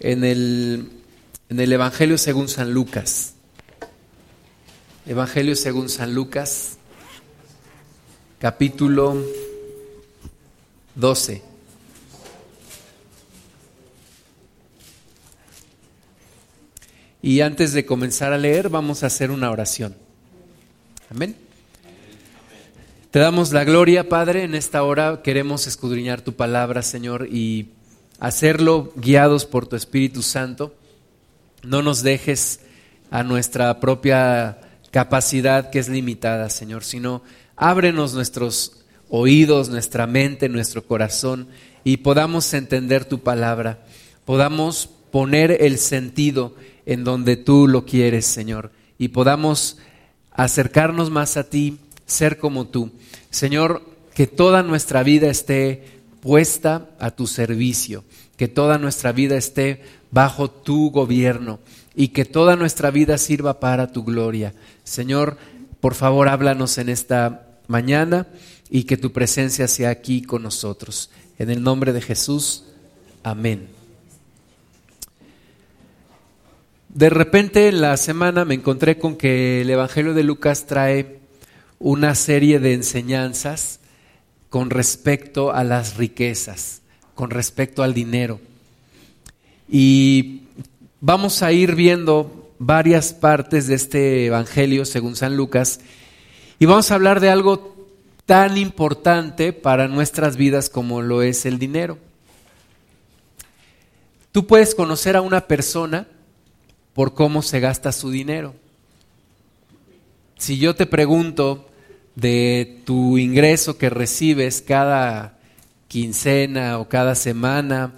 en el, en el Evangelio según San Lucas. Evangelio según San Lucas, capítulo 12. Y antes de comenzar a leer, vamos a hacer una oración. Amén. Te damos la gloria, Padre, en esta hora queremos escudriñar tu palabra, Señor, y hacerlo guiados por tu Espíritu Santo. No nos dejes a nuestra propia capacidad que es limitada, Señor, sino ábrenos nuestros oídos, nuestra mente, nuestro corazón y podamos entender tu palabra, podamos poner el sentido en donde tú lo quieres, Señor, y podamos acercarnos más a ti, ser como tú. Señor, que toda nuestra vida esté puesta a tu servicio, que toda nuestra vida esté bajo tu gobierno y que toda nuestra vida sirva para tu gloria. Señor, por favor, háblanos en esta mañana y que tu presencia sea aquí con nosotros. En el nombre de Jesús, amén. De repente en la semana me encontré con que el Evangelio de Lucas trae una serie de enseñanzas con respecto a las riquezas, con respecto al dinero. Y vamos a ir viendo varias partes de este Evangelio según San Lucas y vamos a hablar de algo tan importante para nuestras vidas como lo es el dinero. Tú puedes conocer a una persona por cómo se gasta su dinero. Si yo te pregunto de tu ingreso que recibes cada quincena o cada semana,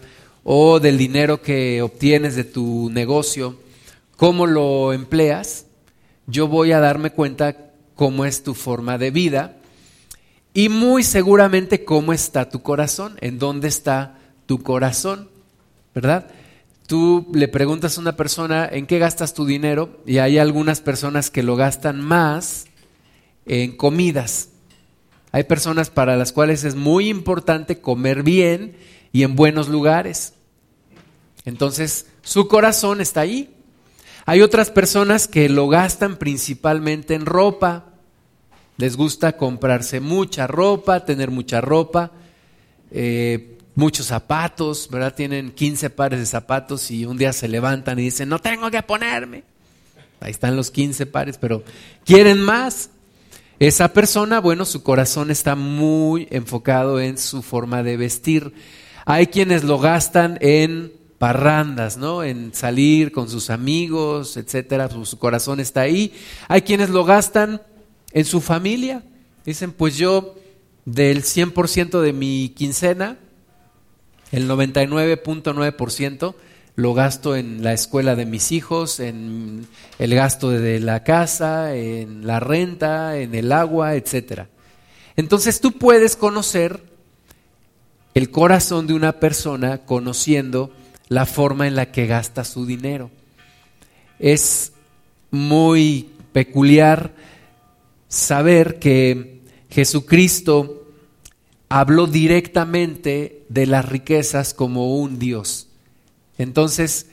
o del dinero que obtienes de tu negocio, cómo lo empleas, yo voy a darme cuenta cómo es tu forma de vida y muy seguramente cómo está tu corazón, en dónde está tu corazón, ¿verdad? tú le preguntas a una persona en qué gastas tu dinero y hay algunas personas que lo gastan más en comidas. Hay personas para las cuales es muy importante comer bien y en buenos lugares. Entonces, su corazón está ahí. Hay otras personas que lo gastan principalmente en ropa. Les gusta comprarse mucha ropa, tener mucha ropa. Eh, muchos zapatos, ¿verdad? Tienen 15 pares de zapatos y un día se levantan y dicen, no tengo que ponerme. Ahí están los 15 pares, pero quieren más. Esa persona, bueno, su corazón está muy enfocado en su forma de vestir. Hay quienes lo gastan en parrandas, ¿no? En salir con sus amigos, etcétera, su, corazón está ahí. Hay quienes lo gastan en su familia. Dicen, pues yo del 100% de mi quincena, el 99.9% lo gasto en la escuela de mis hijos, en el gasto de la casa, en la renta, en el agua, etc. Entonces tú puedes conocer el corazón de una persona conociendo la forma en la que gasta su dinero. Es muy peculiar saber que Jesucristo habló directamente de las riquezas como un Dios. Entonces,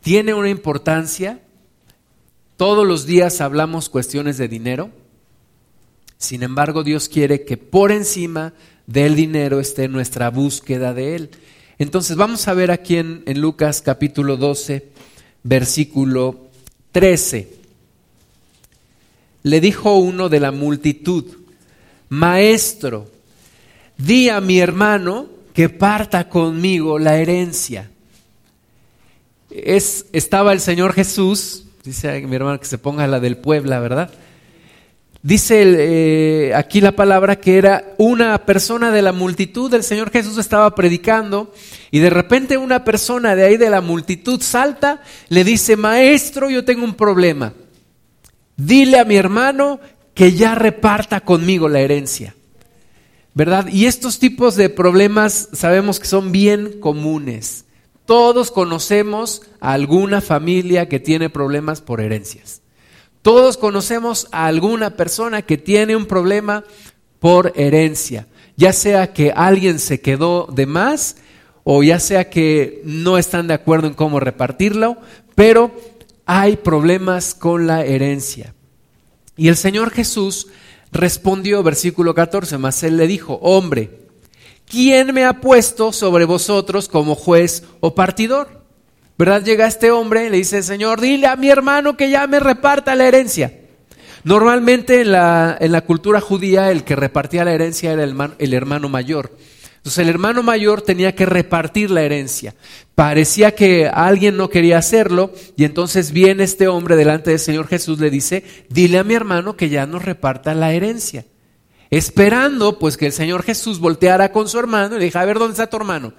tiene una importancia. Todos los días hablamos cuestiones de dinero. Sin embargo, Dios quiere que por encima del dinero esté nuestra búsqueda de Él. Entonces, vamos a ver aquí en, en Lucas capítulo 12, versículo 13. Le dijo uno de la multitud, Maestro, di a mi hermano que parta conmigo la herencia. Es, estaba el Señor Jesús, dice mi hermano que se ponga la del Puebla, ¿verdad? Dice eh, aquí la palabra que era una persona de la multitud, el Señor Jesús estaba predicando y de repente una persona de ahí de la multitud salta, le dice, maestro, yo tengo un problema, dile a mi hermano que ya reparta conmigo la herencia. ¿verdad? Y estos tipos de problemas sabemos que son bien comunes. Todos conocemos a alguna familia que tiene problemas por herencias. Todos conocemos a alguna persona que tiene un problema por herencia, ya sea que alguien se quedó de más o ya sea que no están de acuerdo en cómo repartirlo, pero hay problemas con la herencia. Y el Señor Jesús respondió, versículo 14, más él le dijo, hombre, ¿quién me ha puesto sobre vosotros como juez o partidor? ¿Verdad? Llega este hombre, le dice, Señor, dile a mi hermano que ya me reparta la herencia. Normalmente en la, en la cultura judía el que repartía la herencia era el, el hermano mayor. Entonces el hermano mayor tenía que repartir la herencia. Parecía que alguien no quería hacerlo y entonces viene este hombre delante del Señor Jesús, le dice, dile a mi hermano que ya nos reparta la herencia. Esperando pues que el Señor Jesús volteara con su hermano y le dijera, a ver, ¿dónde está tu hermano?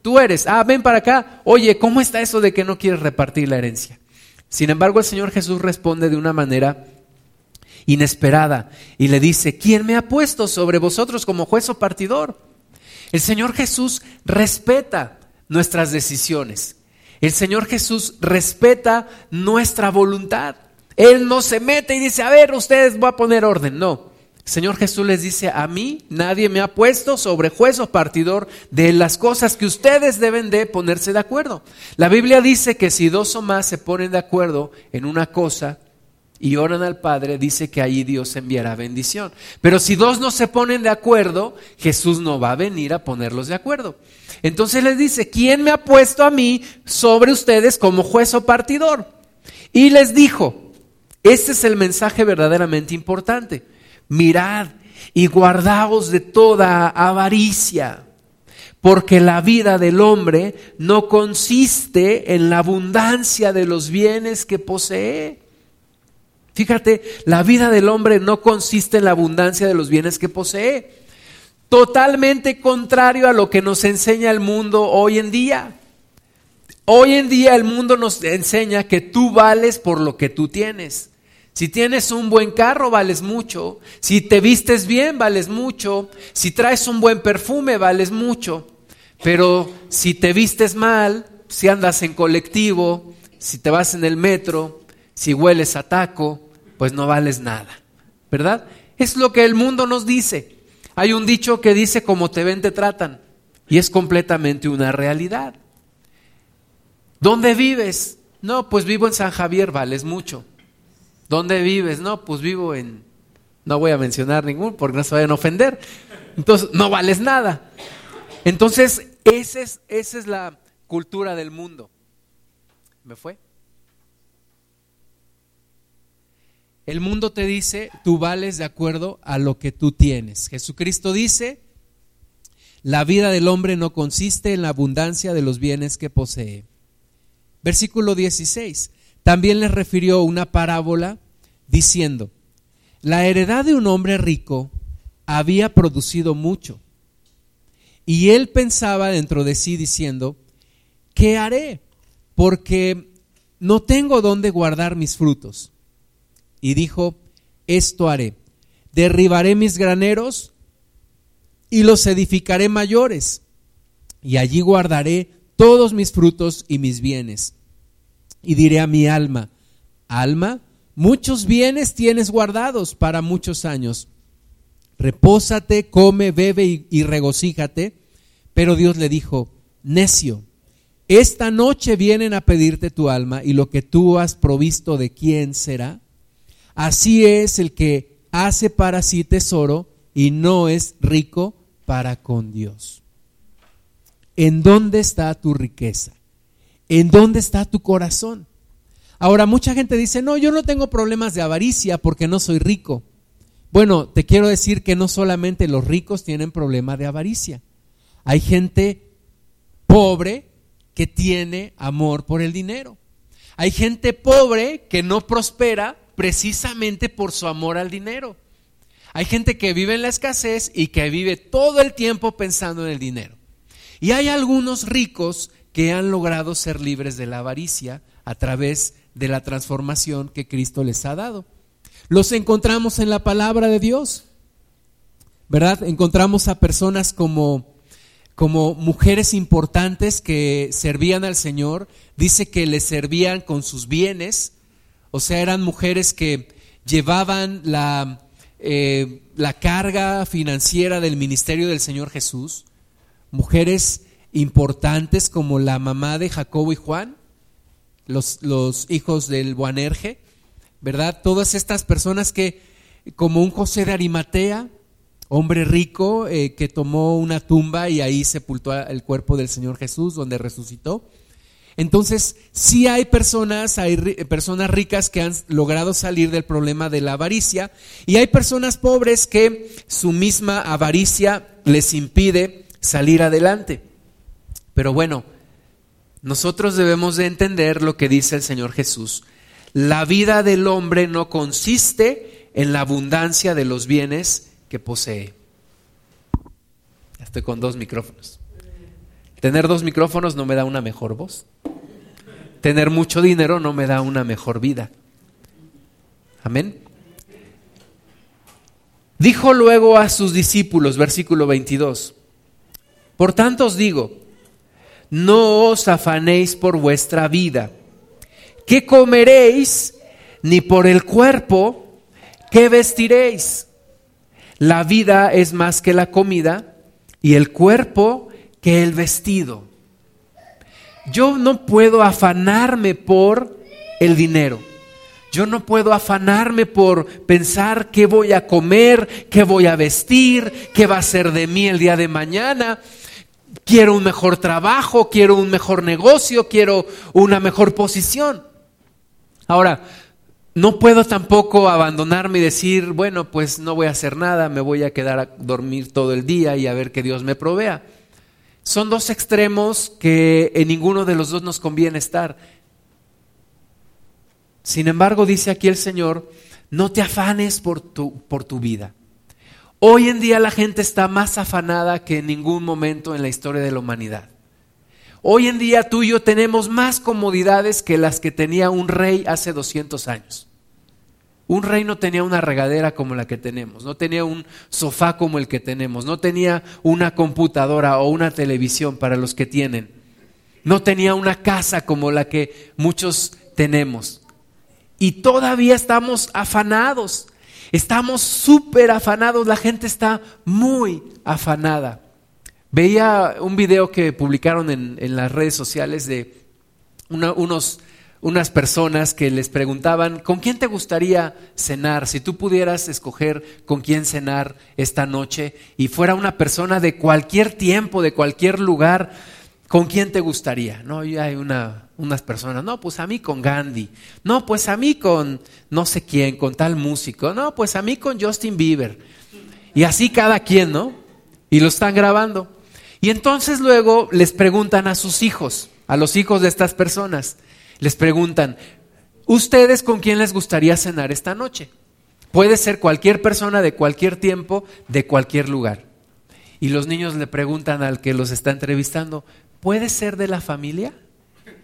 Tú eres, ah, ven para acá. Oye, ¿cómo está eso de que no quieres repartir la herencia? Sin embargo, el Señor Jesús responde de una manera inesperada y le dice, ¿quién me ha puesto sobre vosotros como juez o partidor? El Señor Jesús respeta nuestras decisiones. El Señor Jesús respeta nuestra voluntad. Él no se mete y dice, a ver, ustedes voy a poner orden. No. Señor Jesús les dice, a mí nadie me ha puesto sobre juez o partidor de las cosas que ustedes deben de ponerse de acuerdo. La Biblia dice que si dos o más se ponen de acuerdo en una cosa, y oran al Padre, dice que ahí Dios enviará bendición. Pero si dos no se ponen de acuerdo, Jesús no va a venir a ponerlos de acuerdo. Entonces les dice, ¿quién me ha puesto a mí sobre ustedes como juez o partidor? Y les dijo, este es el mensaje verdaderamente importante, mirad y guardaos de toda avaricia, porque la vida del hombre no consiste en la abundancia de los bienes que posee Fíjate, la vida del hombre no consiste en la abundancia de los bienes que posee. Totalmente contrario a lo que nos enseña el mundo hoy en día. Hoy en día el mundo nos enseña que tú vales por lo que tú tienes. Si tienes un buen carro, vales mucho. Si te vistes bien, vales mucho. Si traes un buen perfume, vales mucho. Pero si te vistes mal, si andas en colectivo, si te vas en el metro, si hueles a taco, pues no vales nada, ¿verdad? Es lo que el mundo nos dice. Hay un dicho que dice como te ven te tratan y es completamente una realidad. ¿Dónde vives? No, pues vivo en San Javier, vales mucho. ¿Dónde vives? No, pues vivo en... No voy a mencionar ningún porque no se vayan a ofender. Entonces, no vales nada. Entonces, esa es, esa es la cultura del mundo. ¿Me fue? El mundo te dice, tú vales de acuerdo a lo que tú tienes. Jesucristo dice, la vida del hombre no consiste en la abundancia de los bienes que posee. Versículo 16. También le refirió una parábola diciendo, la heredad de un hombre rico había producido mucho. Y él pensaba dentro de sí diciendo, ¿qué haré? Porque no tengo dónde guardar mis frutos y dijo, esto haré, derribaré mis graneros y los edificaré mayores, y allí guardaré todos mis frutos y mis bienes. Y diré a mi alma, alma, muchos bienes tienes guardados para muchos años. Repósate, come, bebe y, y regocíjate. Pero Dios le dijo, necio, esta noche vienen a pedirte tu alma y lo que tú has provisto de quién será. Así es el que hace para sí tesoro y no es rico para con Dios. ¿En dónde está tu riqueza? ¿En dónde está tu corazón? Ahora, mucha gente dice, no, yo no tengo problemas de avaricia porque no soy rico. Bueno, te quiero decir que no solamente los ricos tienen problema de avaricia. Hay gente pobre que tiene amor por el dinero. Hay gente pobre que no prospera precisamente por su amor al dinero. Hay gente que vive en la escasez y que vive todo el tiempo pensando en el dinero. Y hay algunos ricos que han logrado ser libres de la avaricia a través de la transformación que Cristo les ha dado. Los encontramos en la palabra de Dios. ¿Verdad? Encontramos a personas como como mujeres importantes que servían al Señor, dice que le servían con sus bienes, o sea, eran mujeres que llevaban la, eh, la carga financiera del ministerio del Señor Jesús, mujeres importantes como la mamá de Jacobo y Juan, los, los hijos del Boanerge, ¿verdad? Todas estas personas que, como un José de Arimatea, hombre rico eh, que tomó una tumba y ahí sepultó el cuerpo del Señor Jesús, donde resucitó. Entonces, sí hay personas, hay personas ricas que han logrado salir del problema de la avaricia y hay personas pobres que su misma avaricia les impide salir adelante. Pero bueno, nosotros debemos de entender lo que dice el Señor Jesús. La vida del hombre no consiste en la abundancia de los bienes que posee. Estoy con dos micrófonos. Tener dos micrófonos no me da una mejor voz. Tener mucho dinero no me da una mejor vida. Amén. Dijo luego a sus discípulos, versículo 22, por tanto os digo, no os afanéis por vuestra vida, qué comeréis, ni por el cuerpo, qué vestiréis. La vida es más que la comida y el cuerpo que el vestido. Yo no puedo afanarme por el dinero. Yo no puedo afanarme por pensar qué voy a comer, qué voy a vestir, qué va a ser de mí el día de mañana. Quiero un mejor trabajo, quiero un mejor negocio, quiero una mejor posición. Ahora, no puedo tampoco abandonarme y decir, bueno, pues no voy a hacer nada, me voy a quedar a dormir todo el día y a ver que Dios me provea. Son dos extremos que en ninguno de los dos nos conviene estar. Sin embargo, dice aquí el Señor, no te afanes por tu, por tu vida. Hoy en día la gente está más afanada que en ningún momento en la historia de la humanidad. Hoy en día tú y yo tenemos más comodidades que las que tenía un rey hace 200 años. Un rey no tenía una regadera como la que tenemos, no tenía un sofá como el que tenemos, no tenía una computadora o una televisión para los que tienen, no tenía una casa como la que muchos tenemos. Y todavía estamos afanados, estamos súper afanados, la gente está muy afanada. Veía un video que publicaron en, las redes sociales de unos, unas personas que les preguntaban, ¿con quién te gustaría cenar? Si tú pudieras escoger con quién cenar esta noche y fuera una persona de cualquier tiempo, de cualquier lugar, ¿con quién te gustaría? No, y hay una, unas personas, no, pues a mí con Gandhi, no, pues a mí con no sé quién, con tal músico, no, pues a mí con Justin Bieber. Y así cada quien, ¿no? Y lo están grabando. Y entonces luego les preguntan a sus hijos, a los hijos de estas personas, les preguntan, ¿ustedes con quién les gustaría cenar esta noche? Puede ser cualquier persona de cualquier tiempo, de cualquier lugar. Y los niños le preguntan al que los está entrevistando, ¿puede ser de la familia?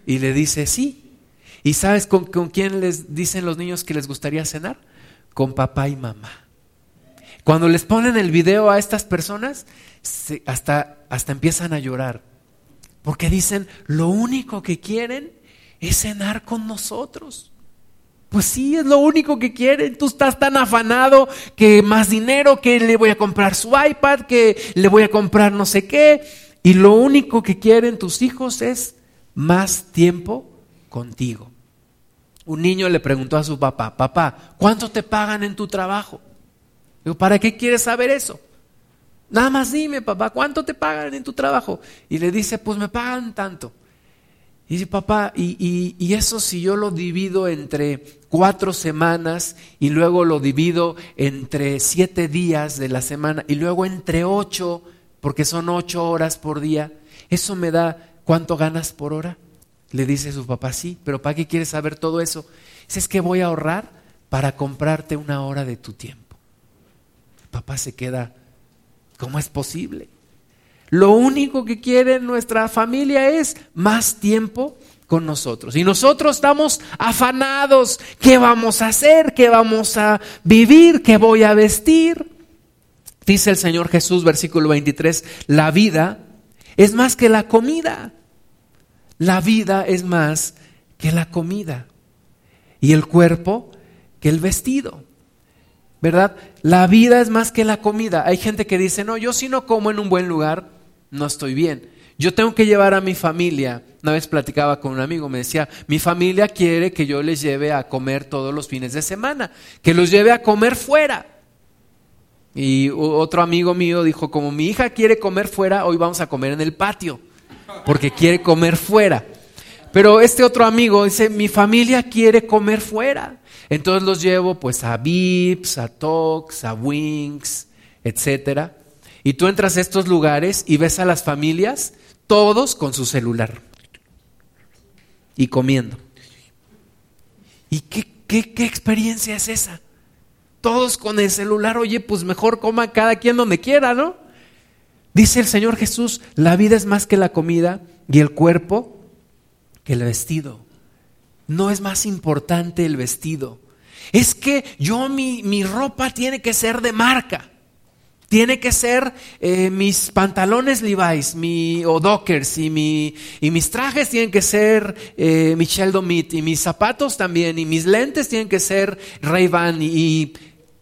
Y le dice, sí. ¿Y sabes con, con quién les dicen los niños que les gustaría cenar? Con papá y mamá. Cuando les ponen el video a estas personas, hasta, hasta empiezan a llorar. Porque dicen, lo único que quieren es cenar con nosotros. Pues sí, es lo único que quieren. Tú estás tan afanado que más dinero, que le voy a comprar su iPad, que le voy a comprar no sé qué. Y lo único que quieren tus hijos es más tiempo contigo. Un niño le preguntó a su papá, papá, ¿cuánto te pagan en tu trabajo? Digo, ¿para qué quieres saber eso? Nada más dime, papá, ¿cuánto te pagan en tu trabajo? Y le dice, pues me pagan tanto. Y dice, papá, y, y, eso si yo lo divido entre cuatro semanas y luego lo divido entre siete días de la semana y luego entre ocho, porque son ocho horas por día, ¿eso me da cuánto ganas por hora? Le dice su papá, sí, pero ¿para qué quieres saber todo eso? Dice, es que voy a ahorrar para comprarte una hora de tu tiempo. Papá se queda ¿Cómo es posible? Lo único que quiere nuestra familia es más tiempo con nosotros. Y nosotros estamos afanados. ¿Qué vamos a hacer? ¿Qué vamos a vivir? ¿Qué voy a vestir? Dice el Señor Jesús, versículo 23, la vida es más que la comida. La vida es más que la comida. Y el cuerpo que el vestido. ¿verdad? La vida es más que la comida. Hay gente que dice, no, yo si no como en un buen lugar, no estoy bien. Yo tengo que llevar a mi familia. Una vez platicaba con un amigo, me decía, mi familia quiere que yo les lleve a comer todos los fines de semana, que los lleve a comer fuera. Y otro amigo mío dijo, como mi hija quiere comer fuera, hoy vamos a comer en el patio, porque quiere comer fuera. Pero este otro amigo dice, mi familia quiere comer fuera. Entonces los llevo pues a Vips, a Tox, a Wings, etcétera. Y tú entras a estos lugares y ves a las familias, todos con su celular y comiendo. ¿Y qué, qué, qué experiencia es esa? Todos con el celular, oye, pues mejor coma cada quien donde quiera, ¿no? Dice el Señor Jesús, la vida es más que la comida y el cuerpo que el vestido. No es más importante el vestido. Es que yo mi, mi ropa tiene que ser de marca. Tiene que ser eh, mis pantalones Levi's mi, o Dockers y, mi, y mis trajes tienen que ser eh, Michel Domit y mis zapatos también y mis lentes tienen que ser Ray-Ban y, y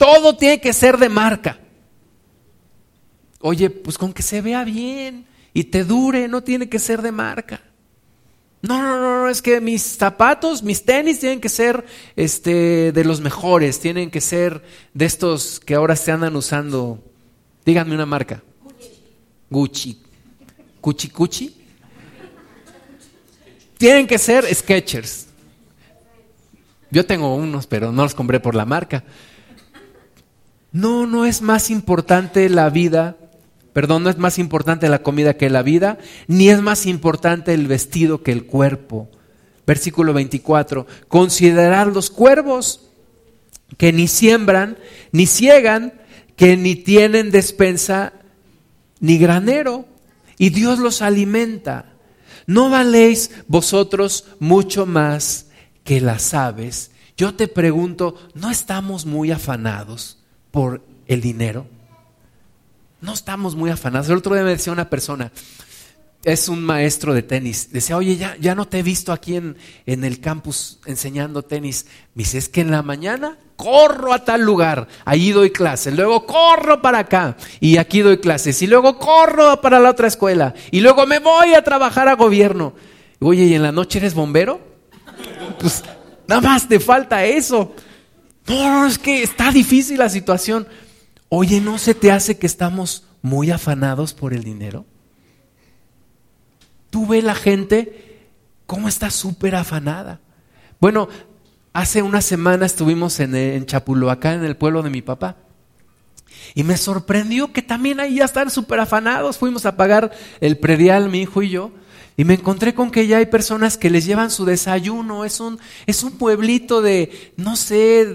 todo tiene que ser de marca. Oye, pues con que se vea bien y te dure, no tiene que ser de marca. No, no, no, es que mis zapatos, mis tenis tienen que ser este, de los mejores, tienen que ser de estos que ahora se andan usando Díganme una marca. Gucci. Gucci. Gucci, Tienen que ser Sketchers. Yo tengo unos, pero no los compré por la marca. No, no es más importante la vida, perdón, no es más importante la comida que la vida, ni es más importante el vestido que el cuerpo. Versículo 24, considerar los cuervos que ni siembran, ni ciegan, que ni tienen despensa ni granero, y Dios los alimenta. ¿No valéis vosotros mucho más que las aves? Yo te pregunto, ¿no estamos muy afanados por el dinero? No estamos muy afanados. El otro día me decía una persona, es un maestro de tenis. Decía, oye, ya, ya no te he visto aquí en, en el campus enseñando tenis. Me dice, es que en la mañana corro a tal lugar, allí doy clases, luego corro para acá y aquí doy clases, y luego corro para la otra escuela, y luego me voy a trabajar a gobierno. Oye, ¿y en la noche eres bombero? Pues nada más te falta eso. No, es que está difícil la situación. Oye, ¿no se te hace que estamos muy afanados por el dinero? Tú ves la gente cómo está súper afanada. Bueno, hace una semana estuvimos en, en en el pueblo de mi papá. Y me sorprendió que también ahí ya están súper afanados. Fuimos a pagar el predial, mi hijo y yo. Y me encontré con que ya hay personas que les llevan su desayuno. Es un, es un pueblito de, no sé,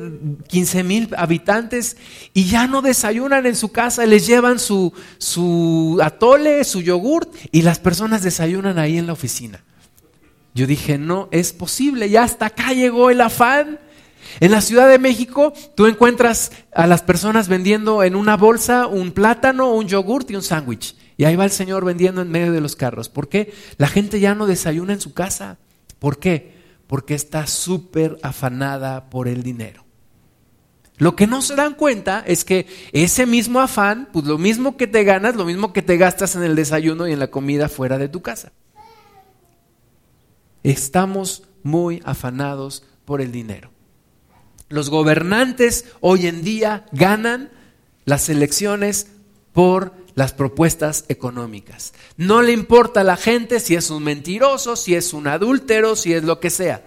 15 mil habitantes y ya no desayunan en su casa. Les llevan su, su atole, su yogurt y las personas desayunan ahí en la oficina. Yo dije, no es posible, ya hasta acá llegó el afán. En la Ciudad de México tú encuentras a las personas vendiendo en una bolsa un plátano, un yogurt y un sándwich. Y ahí va el Señor vendiendo en medio de los carros. ¿Por qué? La gente ya no desayuna en su casa. ¿Por qué? Porque está súper afanada por el dinero. Lo que no se dan cuenta es que ese mismo afán, pues lo mismo que te ganas, lo mismo que te gastas en el desayuno y en la comida fuera de tu casa. Estamos muy afanados por el dinero. Los gobernantes hoy en día ganan las elecciones por las propuestas económicas. No le importa a la gente si es un mentiroso, si es un adúltero, si es lo que sea.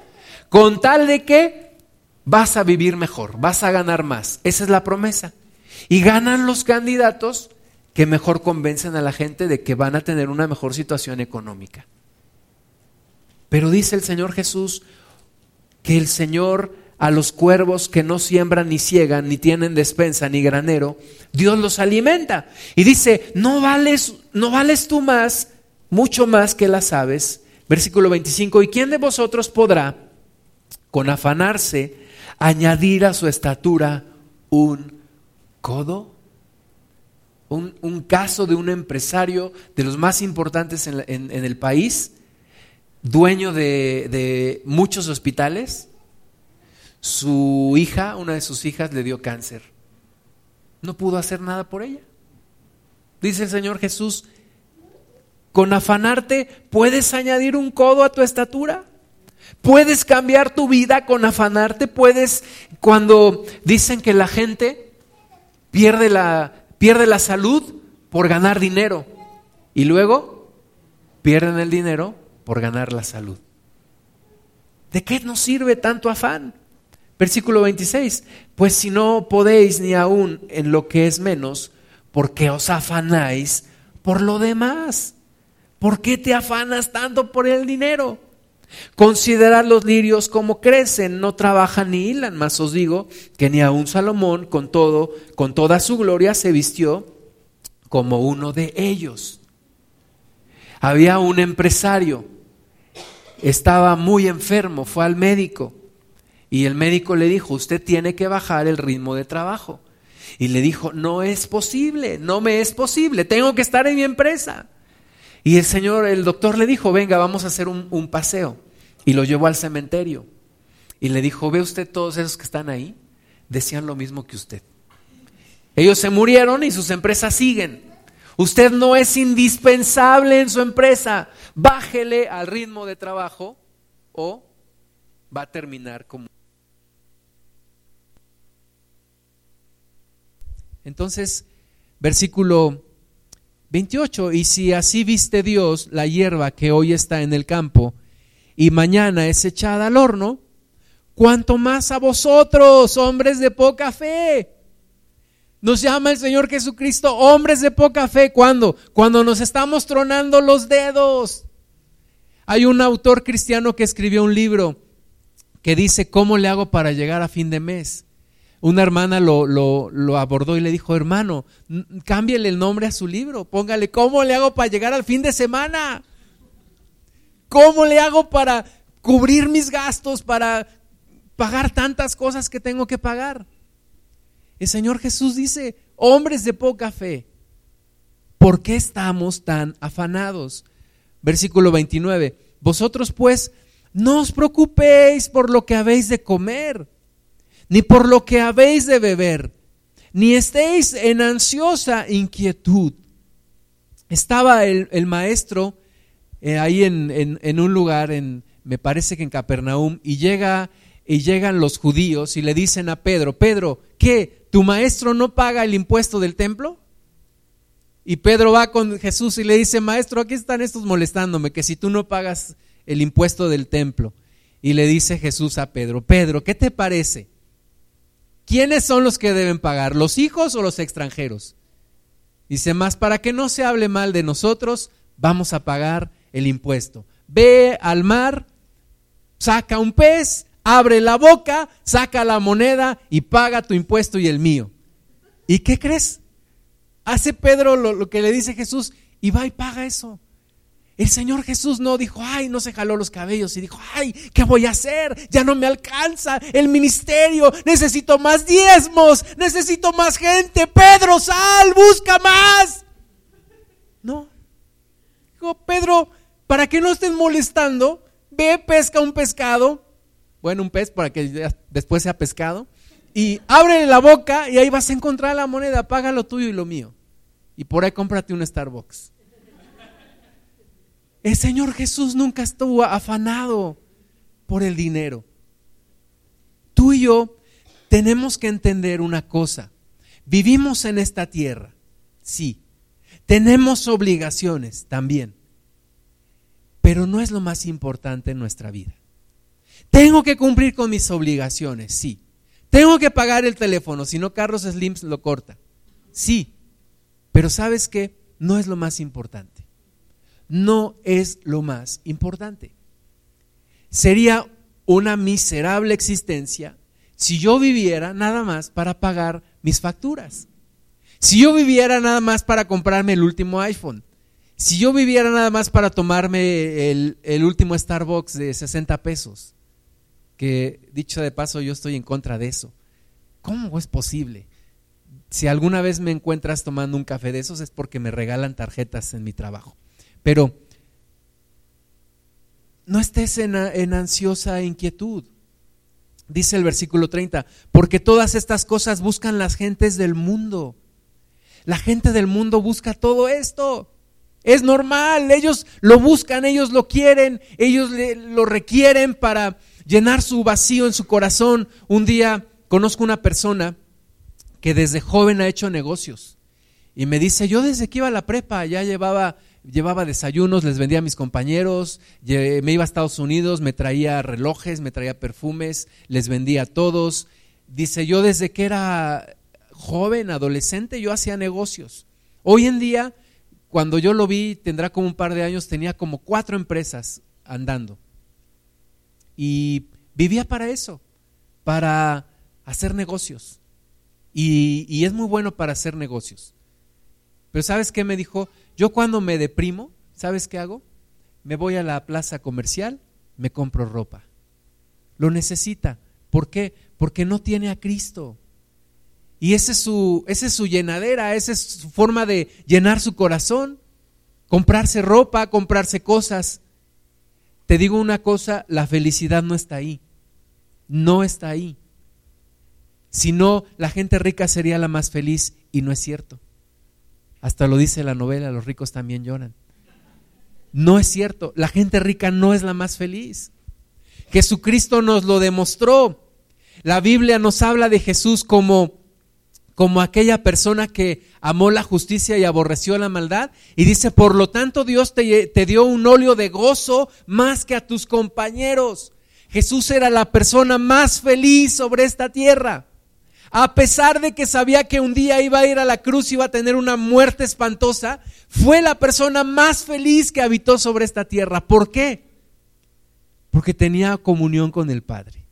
Con tal de que vas a vivir mejor, vas a ganar más. Esa es la promesa. Y ganan los candidatos que mejor convencen a la gente de que van a tener una mejor situación económica. Pero dice el Señor Jesús que el Señor a los cuervos que no siembran ni ciegan, ni tienen despensa ni granero, Dios los alimenta. Y dice, no vales, no vales tú más, mucho más que las aves. Versículo 25, ¿y quién de vosotros podrá, con afanarse, añadir a su estatura un codo? Un, caso de un empresario de los más importantes en, el país, dueño de muchos hospitales, su hija, una de sus hijas, le dio cáncer. No pudo hacer nada por ella. Dice el Señor Jesús, Con afanarte puedes añadir un codo a tu estatura. Puedes cambiar tu vida con afanarte. Puedes, cuando dicen que la gente pierde la, pierde la salud por ganar dinero y luego pierden el dinero por ganar la salud. ¿De qué nos sirve tanto afán? Versículo 26, pues si no podéis ni aún en lo que es menos, ¿por qué os afanáis por lo demás? ¿Por qué te afanas tanto por el dinero? Considerad los lirios como crecen, no trabajan ni hilan, mas os digo que ni aun Salomón con todo, con toda su gloria se vistió como uno de ellos. Había un empresario, estaba muy enfermo, fue al médico y el médico le dijo, usted tiene que bajar el ritmo de trabajo. Y le dijo, no es posible, no me es posible, tengo que estar en mi empresa. Y el señor, el doctor le dijo, venga, vamos a hacer un, un paseo. Y lo llevó al cementerio. Y le dijo, ve usted todos esos que están ahí, decían lo mismo que usted. Ellos se murieron y sus empresas siguen. Usted no es indispensable en su empresa. Bájele al ritmo de trabajo o va a terminar como... Entonces, versículo 28, y si así viste Dios la hierba que hoy está en el campo y mañana es echada al horno, cuanto más a vosotros, hombres de poca fe. Nos llama el Señor Jesucristo, hombres de poca fe, ¿cuándo? Cuando nos estamos tronando los dedos. Hay un autor cristiano que escribió un libro que dice, ¿cómo le hago para llegar a fin de mes? Una hermana lo, abordó y le dijo, hermano, cámbiale el nombre a su libro, póngale, ¿cómo le hago para llegar al fin de semana? ¿Cómo le hago para cubrir mis gastos, para pagar tantas cosas que tengo que pagar? El Señor Jesús dice, hombres de poca fe, ¿por qué estamos tan afanados? Versículo 29, vosotros pues no os preocupéis por lo que habéis de comer ni por lo que habéis de beber, ni estéis en ansiosa inquietud. Estaba el, maestro eh, ahí en, un lugar, en, me parece que en Capernaum, y, llega, y llegan los judíos y le dicen a Pedro, Pedro, ¿qué? ¿Tu maestro no paga el impuesto del templo? Y Pedro va con Jesús y le dice, maestro, aquí están estos molestándome, que si tú no pagas el impuesto del templo. Y le dice Jesús a Pedro, Pedro, ¿qué te parece? ¿Quiénes son los que deben pagar? ¿Los hijos o los extranjeros? Dice, más para que no se hable mal de nosotros, vamos a pagar el impuesto. Ve al mar, saca un pez, abre la boca, saca la moneda y paga tu impuesto y el mío. ¿Y qué crees? Hace Pedro lo, lo que le dice Jesús y va y paga eso. El Señor Jesús no dijo, ay, no se jaló los cabellos y dijo, ay, ¿qué voy a hacer? Ya no me alcanza el ministerio, necesito más diezmos, necesito más gente. Pedro, sal, busca más. No. Dijo, Pedro, para que no estén molestando, ve, pesca un pescado, bueno, un pez para que después sea pescado, y ábrele la boca y ahí vas a encontrar la moneda, paga lo tuyo y lo mío. Y por ahí cómprate un Starbucks. El Señor Jesús nunca estuvo afanado por el dinero. Tú y yo tenemos que entender una cosa. Vivimos en esta tierra, sí. Tenemos obligaciones también. Pero no es lo más importante en nuestra vida. Tengo que cumplir con mis obligaciones, sí. Tengo que pagar el teléfono, si no Carlos Slims lo corta. Sí. Pero ¿sabes qué? No es lo más importante no es lo más importante. Sería una miserable existencia si yo viviera nada más para pagar mis facturas. Si yo viviera nada más para comprarme el último iPhone. Si yo viviera nada más para tomarme el, último Starbucks de 60 pesos. Que dicho de paso, yo estoy en contra de eso. ¿Cómo es posible? Si alguna vez me encuentras tomando un café de esos es porque me regalan tarjetas en mi trabajo. Pero no estés en, ansiosa inquietud. Dice el versículo 30, porque todas estas cosas buscan las gentes del mundo. La gente del mundo busca todo esto. Es normal, ellos lo buscan, ellos lo quieren, ellos lo requieren para llenar su vacío en su corazón. Un día conozco una persona que desde joven ha hecho negocios y me dice, yo desde que iba a la prepa ya llevaba, llevaba desayunos, les vendía a mis compañeros, me iba a Estados Unidos, me traía relojes, me traía perfumes, les vendía a todos. Dice, yo desde que era joven, adolescente, yo hacía negocios. Hoy en día, cuando yo lo vi, tendrá como un par de años, tenía como cuatro empresas andando. Y vivía para eso, para hacer negocios. Y, es muy bueno para hacer negocios. Pero ¿sabes qué me dijo? Yo cuando me deprimo, ¿sabes qué hago? Me voy a la plaza comercial, me compro ropa. Lo necesita. ¿Por qué? Porque no tiene a Cristo. Y esa es su, esa es su llenadera, esa es su forma de llenar su corazón. Comprarse ropa, comprarse cosas. Te digo una cosa, la felicidad no está ahí. No está ahí. Si no, la gente rica sería la más feliz y no es cierto. Hasta lo dice la novela, los ricos también lloran. No es cierto, la gente rica no es la más feliz. Jesucristo nos lo demostró. La Biblia nos habla de Jesús como como aquella persona que amó la justicia y aborreció la maldad. Y dice, por lo tanto Dios te, te, dio un óleo de gozo más que a tus compañeros. Jesús era la persona más feliz sobre esta tierra. A pesar de que sabía que un día iba a ir a la cruz y iba a tener una muerte espantosa, fue la persona más feliz que habitó sobre esta tierra. ¿Por qué? Porque tenía comunión con el Padre.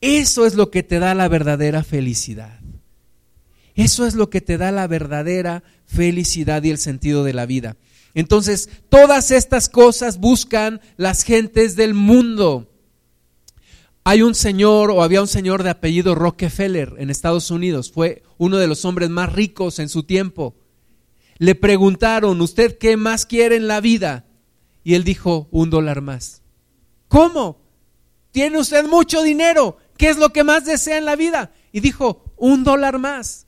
Eso es lo que te da la verdadera felicidad. Eso es lo que te da la verdadera felicidad y el sentido de la vida. Entonces, todas estas cosas buscan las gentes del mundo. Hay un señor o había un señor de apellido Rockefeller en Estados Unidos, fue uno de los hombres más ricos en su tiempo. Le preguntaron, ¿usted qué más quiere en la vida? Y él dijo, un dólar más. ¿Cómo? Tiene usted mucho dinero. ¿Qué es lo que más desea en la vida? Y dijo, un dólar más.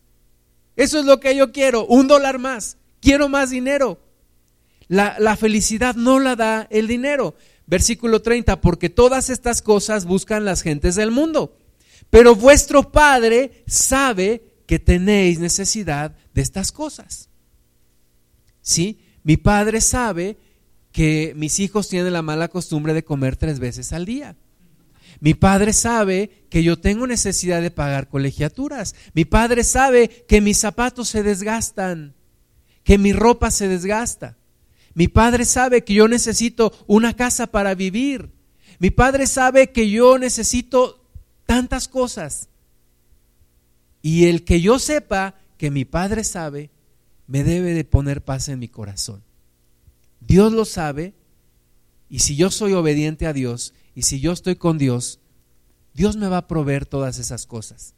Eso es lo que yo quiero, un dólar más. Quiero más dinero. La, felicidad no la da el dinero. Versículo 30, porque todas estas cosas buscan las gentes del mundo. Pero vuestro Padre sabe que tenéis necesidad de estas cosas. ¿Sí? Mi Padre sabe que mis hijos tienen la mala costumbre de comer tres veces al día. Mi padre sabe que yo tengo necesidad de pagar colegiaturas. Mi padre sabe que mis zapatos se desgastan, que mi ropa se desgasta. Mi padre sabe que yo necesito una casa para vivir. Mi padre sabe que yo necesito tantas cosas. Y el que yo sepa que mi padre sabe, me debe de poner paz en mi corazón. Dios lo sabe y si yo soy obediente a Dios y si yo estoy con Dios, Dios me va a proveer todas esas cosas.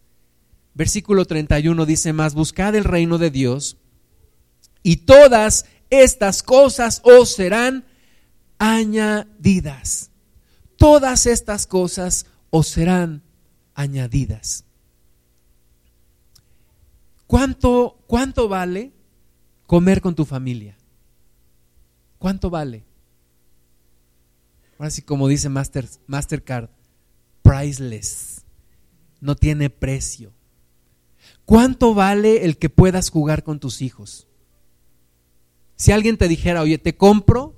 Versículo 31 dice más, buscad el reino de Dios y todas estas cosas os serán añadidas. Todas estas cosas os serán añadidas. ¿Cuánto, cuánto vale comer con tu familia? ¿Cuánto vale? Ahora sí, como dice Master, Mastercard, priceless. No tiene precio. ¿Cuánto vale el que puedas jugar con tus hijos? Si alguien te dijera, oye, te compro,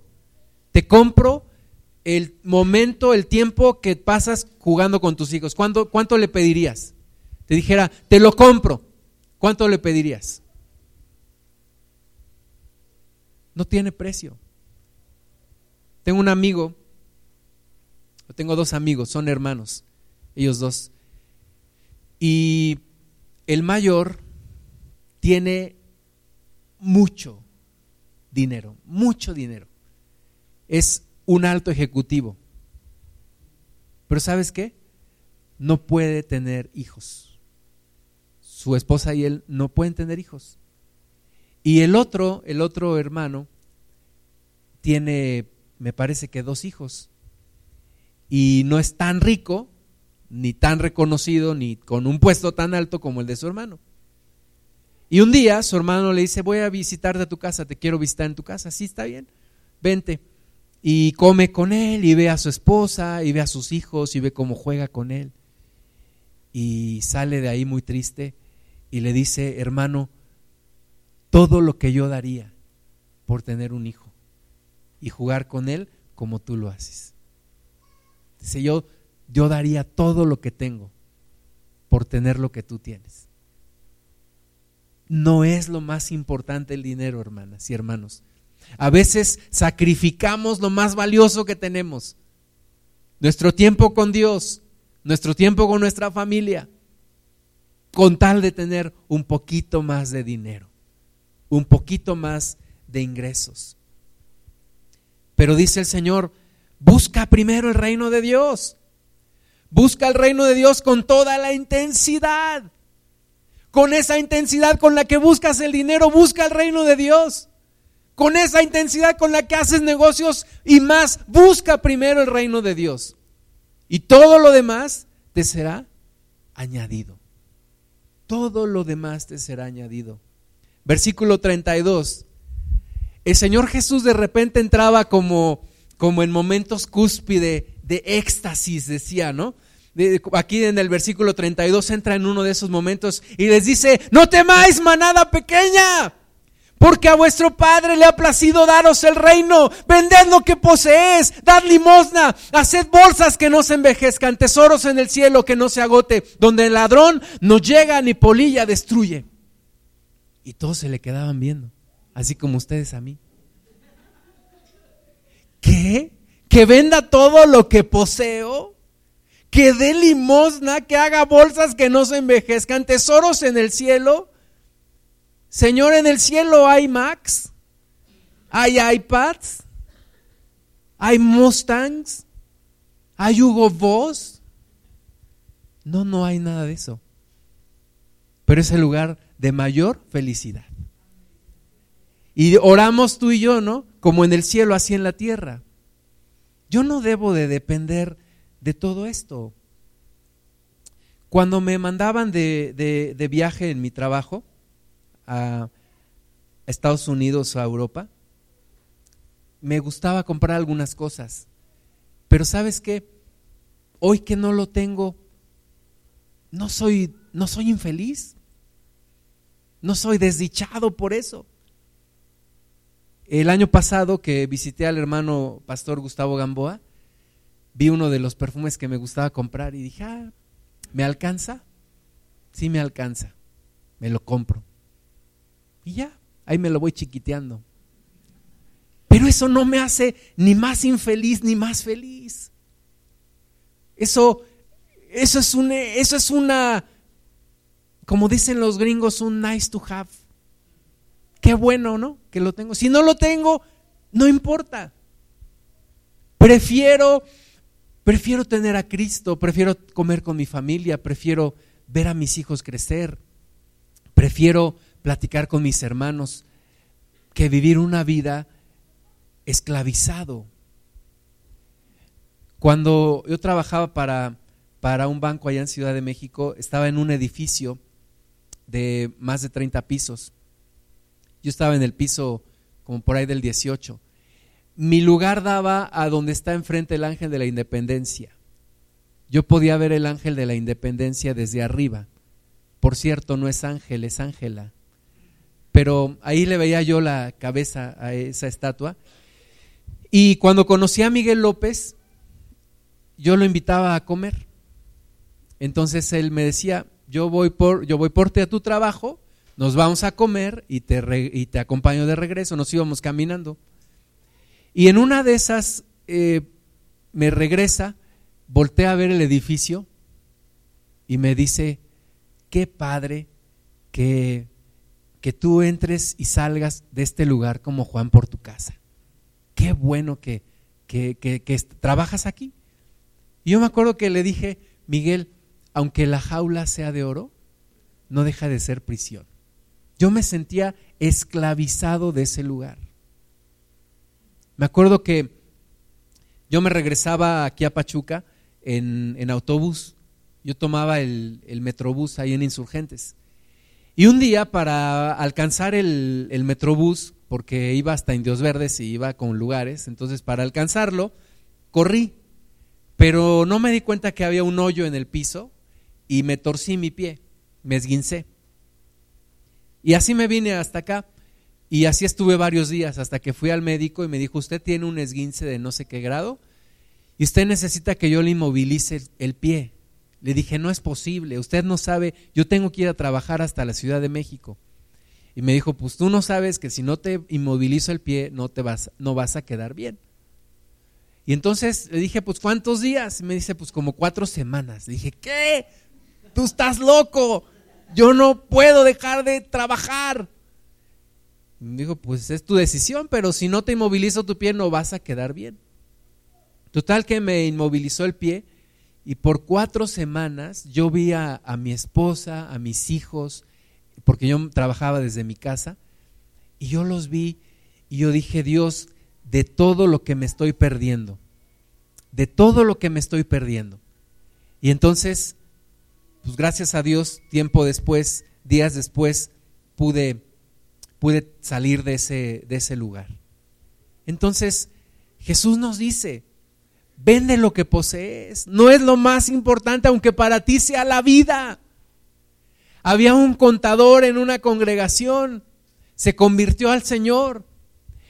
te compro el momento, el tiempo que pasas jugando con tus hijos, ¿cuánto, le pedirías? Te dijera, te lo compro, ¿cuánto le pedirías? No tiene precio. Tengo un amigo tengo dos amigos, son hermanos, ellos dos. Y el mayor tiene mucho dinero, mucho dinero. Es un alto ejecutivo. Pero ¿sabes qué? No puede tener hijos. Su esposa y él no pueden tener hijos. Y el otro, el otro hermano, tiene, me parece que dos hijos y no es tan rico, ni tan reconocido, ni con un puesto tan alto como el de su hermano. Y un día su hermano le dice, voy a visitarte a tu casa, te quiero visitar en tu casa. Sí, está bien, vente. Y come con él y ve a su esposa y ve a sus hijos y ve cómo juega con él. Y sale de ahí muy triste y le dice, hermano, todo lo que yo daría por tener un hijo y jugar con él como tú lo haces. Dice, yo, yo daría todo lo que tengo por tener lo que tú tienes. No es lo más importante el dinero, hermanas y hermanos. A veces sacrificamos lo más valioso que tenemos. Nuestro tiempo con Dios, nuestro tiempo con nuestra familia, con tal de tener un poquito más de dinero, un poquito más de ingresos. Pero dice el Señor, busca primero el reino de Dios. Busca el reino de Dios con toda la intensidad. Con esa intensidad con la que buscas el dinero, busca el reino de Dios. Con esa intensidad con la que haces negocios y más, busca primero el reino de Dios. Y todo lo demás te será añadido. Todo lo demás te será añadido. Versículo 32. El Señor Jesús de repente entraba como, como en momentos cúspide de éxtasis, decía, ¿no? Aquí en el versículo 32 entra en uno de esos momentos y les dice, no temáis manada pequeña, porque a vuestro Padre le ha placido daros el reino, vended lo que poseéis, dad limosna, haced bolsas que no se envejezcan, tesoros en el cielo que no se agote, donde el ladrón no llega ni polilla destruye. Y todos se le quedaban viendo, así como ustedes a mí. ¿Qué? que venda todo lo que poseo, que dé limosna, que haga bolsas que no se envejezcan, tesoros en el cielo. Señor, en el cielo hay Macs, hay iPads, hay Mustangs, hay Hugo Boss. No, no hay nada de eso. Pero es el lugar de mayor felicidad. Y oramos tú y yo, ¿no? Como en el cielo, así en la tierra. Yo no debo de depender de todo esto. Cuando me mandaban de, viaje en mi trabajo a Estados Unidos o a Europa, me gustaba comprar algunas cosas. Pero sabes qué? Hoy que no lo tengo, no soy, no soy infeliz. No soy desdichado por eso. El año pasado que visité al hermano pastor Gustavo Gamboa, vi uno de los perfumes que me gustaba comprar y dije, ah, ¿me alcanza? Sí me alcanza, me lo compro. Y ya, ahí me lo voy chiquiteando. Pero eso no me hace ni más infeliz ni más feliz. Eso, eso es una, eso es una, como dicen los gringos, un nice to have. Qué bueno, ¿no? Que lo tengo. Si no lo tengo, no importa. Prefiero, prefiero tener a Cristo, prefiero comer con mi familia, prefiero ver a mis hijos crecer, prefiero platicar con mis hermanos que vivir una vida esclavizado. Cuando yo trabajaba para, para un banco allá en Ciudad de México, estaba en un edificio de más de 30 pisos yo estaba en el piso como por ahí del 18. Mi lugar daba a donde está enfrente el ángel de la independencia. Yo podía ver el ángel de la independencia desde arriba. Por cierto, no es ángel, es ángela. Pero ahí le veía yo la cabeza a esa estatua. Y cuando conocí a Miguel López, yo lo invitaba a comer. Entonces él me decía, yo voy por, yo voy por ti a tu trabajo nos vamos a comer y te, y te acompaño de regreso, nos íbamos caminando. Y en una de esas eh, me regresa, voltea a ver el edificio y me dice, qué padre que, que tú entres y salgas de este lugar como Juan por tu casa. Qué bueno que, que, que, que trabajas aquí. Y yo me acuerdo que le dije, Miguel, aunque la jaula sea de oro, no deja de ser prisión. Yo me sentía esclavizado de ese lugar. Me acuerdo que yo me regresaba aquí a Pachuca en, autobús. Yo tomaba el, metrobús ahí en Insurgentes. Y un día para alcanzar el, el metrobús, porque iba hasta Indios Verdes y iba con lugares, entonces para alcanzarlo, corrí, pero no me di cuenta que había un hoyo en el piso y me torcí mi pie, me esguincé. Y así me vine hasta acá. Y así estuve varios días hasta que fui al médico y me dijo, usted tiene un esguince de no sé qué grado y usted necesita que yo le inmovilice el pie. Le dije, no es posible, usted no sabe, yo tengo que ir a trabajar hasta la Ciudad de México. Y me dijo, pues tú no sabes que si no te inmovilizo el pie, no, te vas, no vas a quedar bien. Y entonces le dije, pues ¿cuántos días? Y me dice, pues como cuatro semanas. Le dije, ¿qué? Tú estás loco. Yo no puedo dejar de trabajar. Dijo, pues es tu decisión, pero si no te inmovilizo tu pie no vas a quedar bien. Total que me inmovilizó el pie y por cuatro semanas yo vi a, mi esposa, a mis hijos, porque yo trabajaba desde mi casa, y yo los vi y yo dije, Dios, de todo lo que me estoy perdiendo, de todo lo que me estoy perdiendo. Y entonces, pues gracias a Dios, tiempo después, días después, pude pude salir de ese, de ese lugar. Entonces, Jesús nos dice, vende lo que posees, no es lo más importante, aunque para ti sea la vida. Había un contador en una congregación, se convirtió al Señor,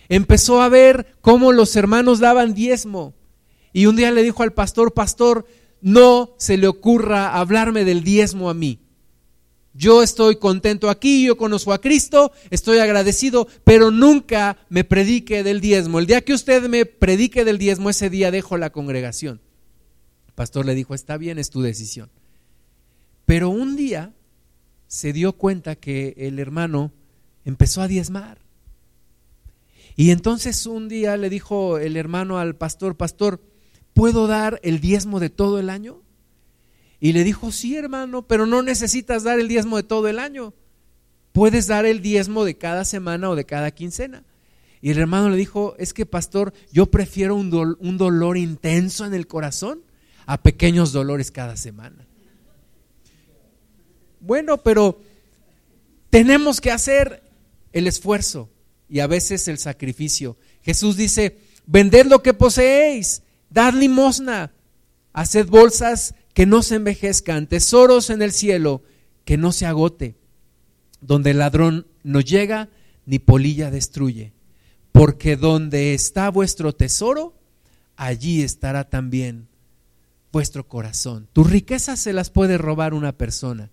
empezó a ver cómo los hermanos daban diezmo y un día le dijo al pastor, pastor, no se le ocurra hablarme del diezmo a mí. Yo estoy contento aquí, yo conozco a Cristo, estoy agradecido, pero nunca me predique del diezmo. El día que usted me predique del diezmo, ese día dejo la congregación. El pastor le dijo, está bien, es tu decisión. Pero un día se dio cuenta que el hermano empezó a diezmar. Y entonces un día le dijo el hermano al pastor, pastor, ¿puedo dar el diezmo de todo el año? Y le dijo, sí hermano, pero no necesitas dar el diezmo de todo el año. Puedes dar el diezmo de cada semana o de cada quincena. Y el hermano le dijo, es que pastor, yo prefiero un, dolor intenso en el corazón a pequeños dolores cada semana. Bueno, pero tenemos que hacer el esfuerzo y a veces el sacrificio. Jesús dice, vended lo que poseéis, dad limosna, haced bolsas que no se envejezcan, tesoros en el cielo, que no se agote, donde el ladrón no llega ni polilla destruye. Porque donde está vuestro tesoro, allí estará también vuestro corazón. Tus riquezas se las puede robar una persona.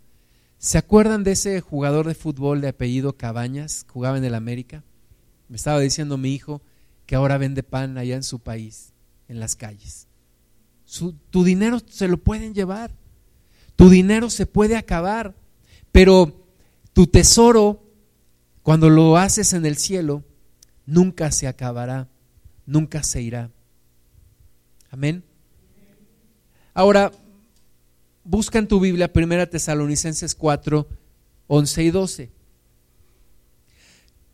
¿Se acuerdan de ese jugador de fútbol de apellido Cabañas? Jugaba en el América. Me estaba diciendo mi hijo que ahora vende pan allá en su país, en las calles tu dinero se lo pueden llevar, tu dinero se puede acabar, pero tu tesoro, cuando lo haces en el cielo, nunca se acabará, nunca se irá. Amén. Ahora, busca en tu Biblia 1 Tesalonicenses 4, 11 y 12.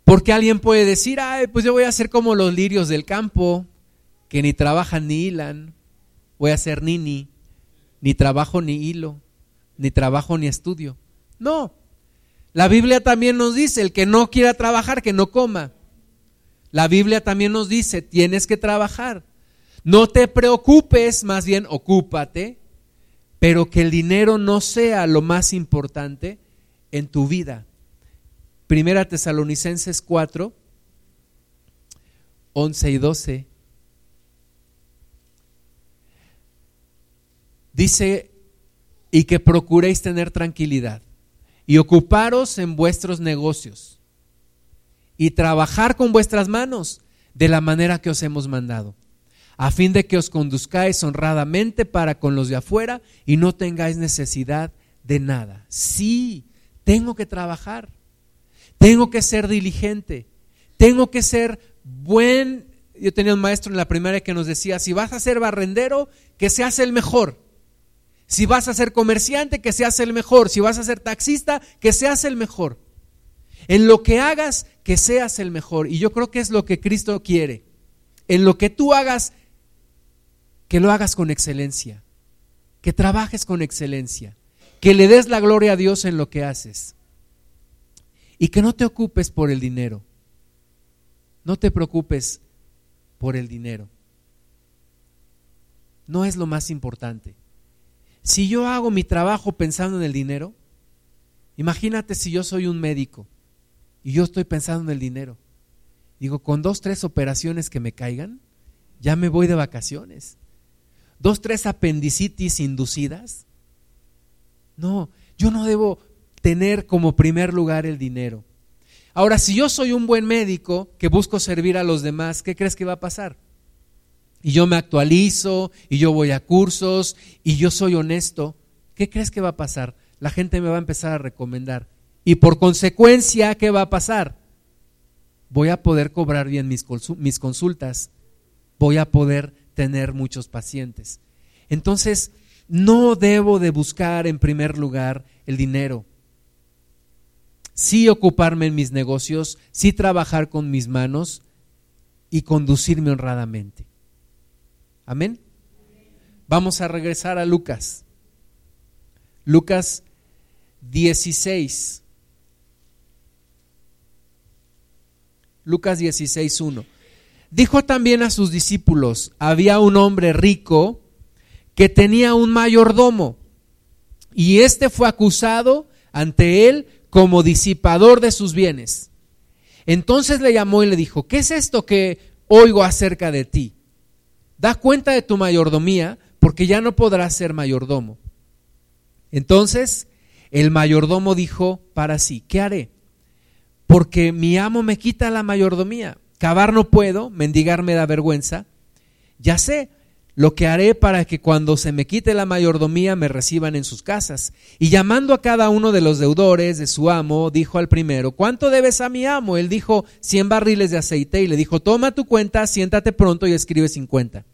Porque alguien puede decir, ay, pues yo voy a ser como los lirios del campo, que ni trabajan ni hilan voy a ser nini, ni trabajo ni hilo, ni trabajo ni estudio. No. La Biblia también nos dice, el que no quiera trabajar, que no coma. La Biblia también nos dice, tienes que trabajar. No te preocupes, más bien ocúpate, pero que el dinero no sea lo más importante en tu vida. Primera Tesalonicenses 4, 11 y 12 dice, y que procuréis tener tranquilidad y ocuparos en vuestros negocios y trabajar con vuestras manos de la manera que os hemos mandado, a fin de que os conduzcáis honradamente para con los de afuera y no tengáis necesidad de nada. Sí, tengo que trabajar, tengo que ser diligente, tengo que ser buen. Yo tenía un maestro en la primaria que nos decía, si vas a ser barrendero, que seas el mejor. Si vas a ser comerciante, que seas el mejor. Si vas a ser taxista, que seas el mejor. En lo que hagas, que seas el mejor. Y yo creo que es lo que Cristo quiere. En lo que tú hagas, que lo hagas con excelencia. Que trabajes con excelencia. Que le des la gloria a Dios en lo que haces. Y que no te ocupes por el dinero. No te preocupes por el dinero. No es lo más importante. Si yo hago mi trabajo pensando en el dinero, imagínate si yo soy un médico y yo estoy pensando en el dinero. Digo, con dos, tres operaciones que me caigan, ya me voy de vacaciones. Dos, tres apendicitis inducidas. No, yo no debo tener como primer lugar el dinero. Ahora, si yo soy un buen médico que busco servir a los demás, ¿qué crees que va a pasar? Y yo me actualizo, y yo voy a cursos, y yo soy honesto, ¿qué crees que va a pasar? La gente me va a empezar a recomendar. Y por consecuencia, ¿qué va a pasar? Voy a poder cobrar bien mis, consultas, voy a poder tener muchos pacientes. Entonces, no debo de buscar en primer lugar el dinero sí ocuparme en mis negocios, sí trabajar con mis manos y conducirme honradamente. Amén. Vamos a regresar a Lucas. Lucas 16. Lucas 16, 1. Dijo también a sus discípulos, había un hombre rico que tenía un mayordomo y éste fue acusado ante él como disipador de sus bienes. Entonces le llamó y le dijo, ¿qué es esto que oigo acerca de ti? Da cuenta de tu mayordomía, porque ya no podrás ser mayordomo. Entonces el mayordomo dijo para sí, ¿qué haré? Porque mi amo me quita la mayordomía. Cavar no puedo, mendigar me da vergüenza. Ya sé, lo que haré para que cuando se me quite la mayordomía me reciban en sus casas. Y llamando a cada uno de los deudores de su amo, dijo al primero, ¿cuánto debes a mi amo? Él dijo, cien barriles de aceite y le dijo, toma tu cuenta, siéntate pronto y escribe cincuenta.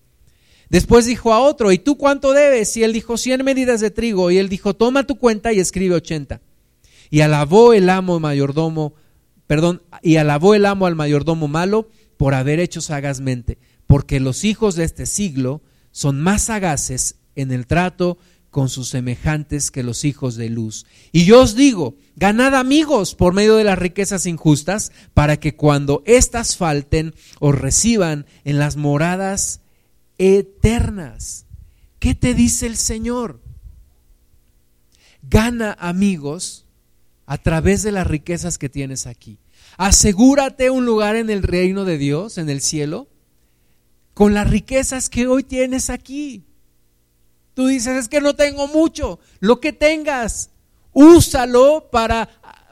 Después dijo a otro, ¿y tú cuánto debes? Y él dijo, cien medidas de trigo. Y él dijo, toma tu cuenta y escribe ochenta. Y alabó el amo mayordomo, perdón, y alabó el amo al mayordomo malo por haber hecho sagazmente, porque los hijos de este siglo son más sagaces en el trato con sus semejantes que los hijos de luz. Y yo os digo, ganad amigos por medio de las riquezas injustas, para que cuando éstas falten, os reciban en las moradas eternas. ¿Qué te dice el Señor? Gana amigos a través de las riquezas que tienes aquí. Asegúrate un lugar en el reino de Dios, en el cielo, con las riquezas que hoy tienes aquí. Tú dices, es que no tengo mucho. Lo que tengas, úsalo para,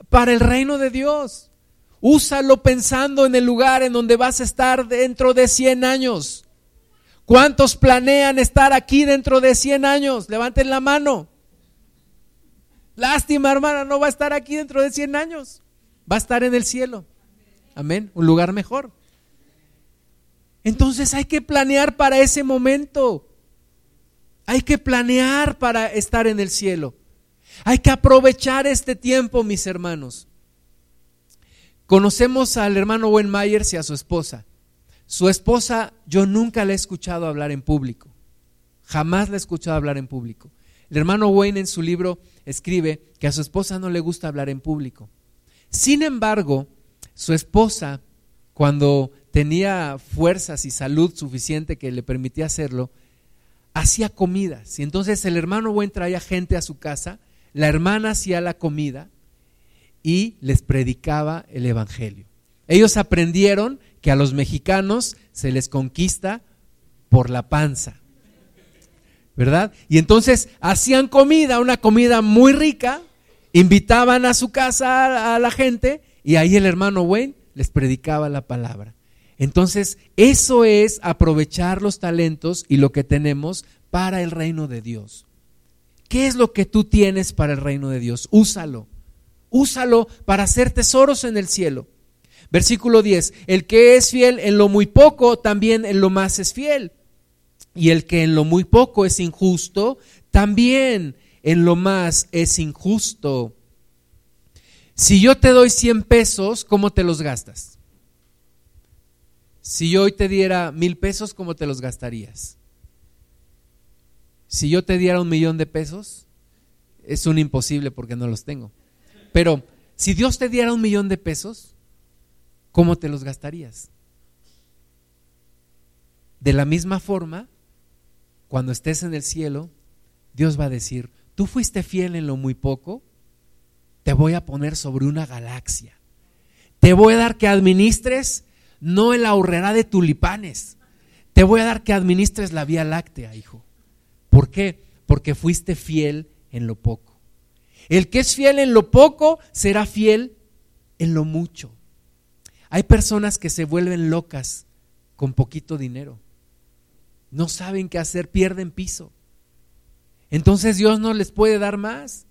para el reino de Dios. Úsalo pensando en el lugar en donde vas a estar dentro de 100 años. ¿Cuántos planean estar aquí dentro de 100 años? Levanten la mano. Lástima, hermana, no va a estar aquí dentro de 100 años. Va a estar en el cielo. Amén. Un lugar mejor. Entonces hay que planear para ese momento. Hay que planear para estar en el cielo. Hay que aprovechar este tiempo, mis hermanos. Conocemos al hermano Wayne Myers y a su esposa. Su esposa, yo nunca le he escuchado hablar en público. Jamás le he escuchado hablar en público. El hermano Wayne en su libro escribe que a su esposa no le gusta hablar en público. Sin embargo, su esposa, cuando tenía fuerzas y salud suficiente que le permitía hacerlo, hacía comidas. Y entonces el hermano buen traía gente a su casa, la hermana hacía la comida y les predicaba el Evangelio. Ellos aprendieron que a los mexicanos se les conquista por la panza. ¿Verdad? Y entonces hacían comida, una comida muy rica, invitaban a su casa a la gente y ahí el hermano Wayne les predicaba la palabra. Entonces, eso es aprovechar los talentos y lo que tenemos para el reino de Dios. ¿Qué es lo que tú tienes para el reino de Dios? Úsalo. Úsalo para hacer tesoros en el cielo. Versículo 10. El que es fiel en lo muy poco, también en lo más es fiel. Y el que en lo muy poco es injusto, también en lo más es injusto. Si yo te doy 100 pesos, ¿cómo te los gastas? Si yo hoy te diera mil pesos, ¿cómo te los gastarías? Si yo te diera un millón de pesos, es un imposible porque no los tengo. Pero si Dios te diera un millón de pesos, ¿cómo te los gastarías? De la misma forma, cuando estés en el cielo, Dios va a decir, tú fuiste fiel en lo muy poco, te voy a poner sobre una galaxia. Te voy a dar que administres no en la horrera de tulipanes. Te voy a dar que administres la Vía Láctea, hijo. ¿Por qué? Porque fuiste fiel en lo poco. El que es fiel en lo poco será fiel en lo mucho. Hay personas que se vuelven locas con poquito dinero. No saben qué hacer, pierden piso. Entonces Dios no les puede dar más.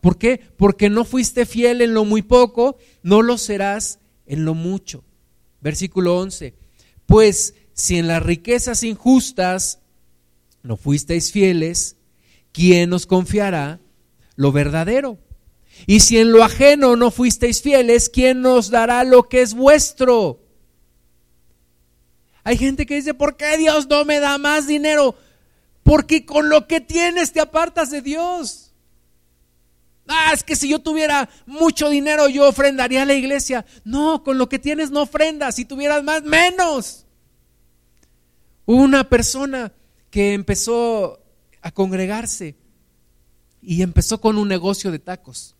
¿Por qué? Porque no fuiste fiel en lo muy poco, no lo serás en lo mucho. Versículo 11. Pues si en las riquezas injustas no fuisteis fieles, ¿quién nos confiará lo verdadero? Y si en lo ajeno no fuisteis fieles, ¿quién nos dará lo que es vuestro? Hay gente que dice, ¿por qué Dios no me da más dinero? Porque con lo que tienes te apartas de Dios. Ah, es que si yo tuviera mucho dinero yo ofrendaría a la iglesia. No, con lo que tienes no ofrendas. Si tuvieras más, menos. Hubo una persona que empezó a congregarse y empezó con un negocio de tacos.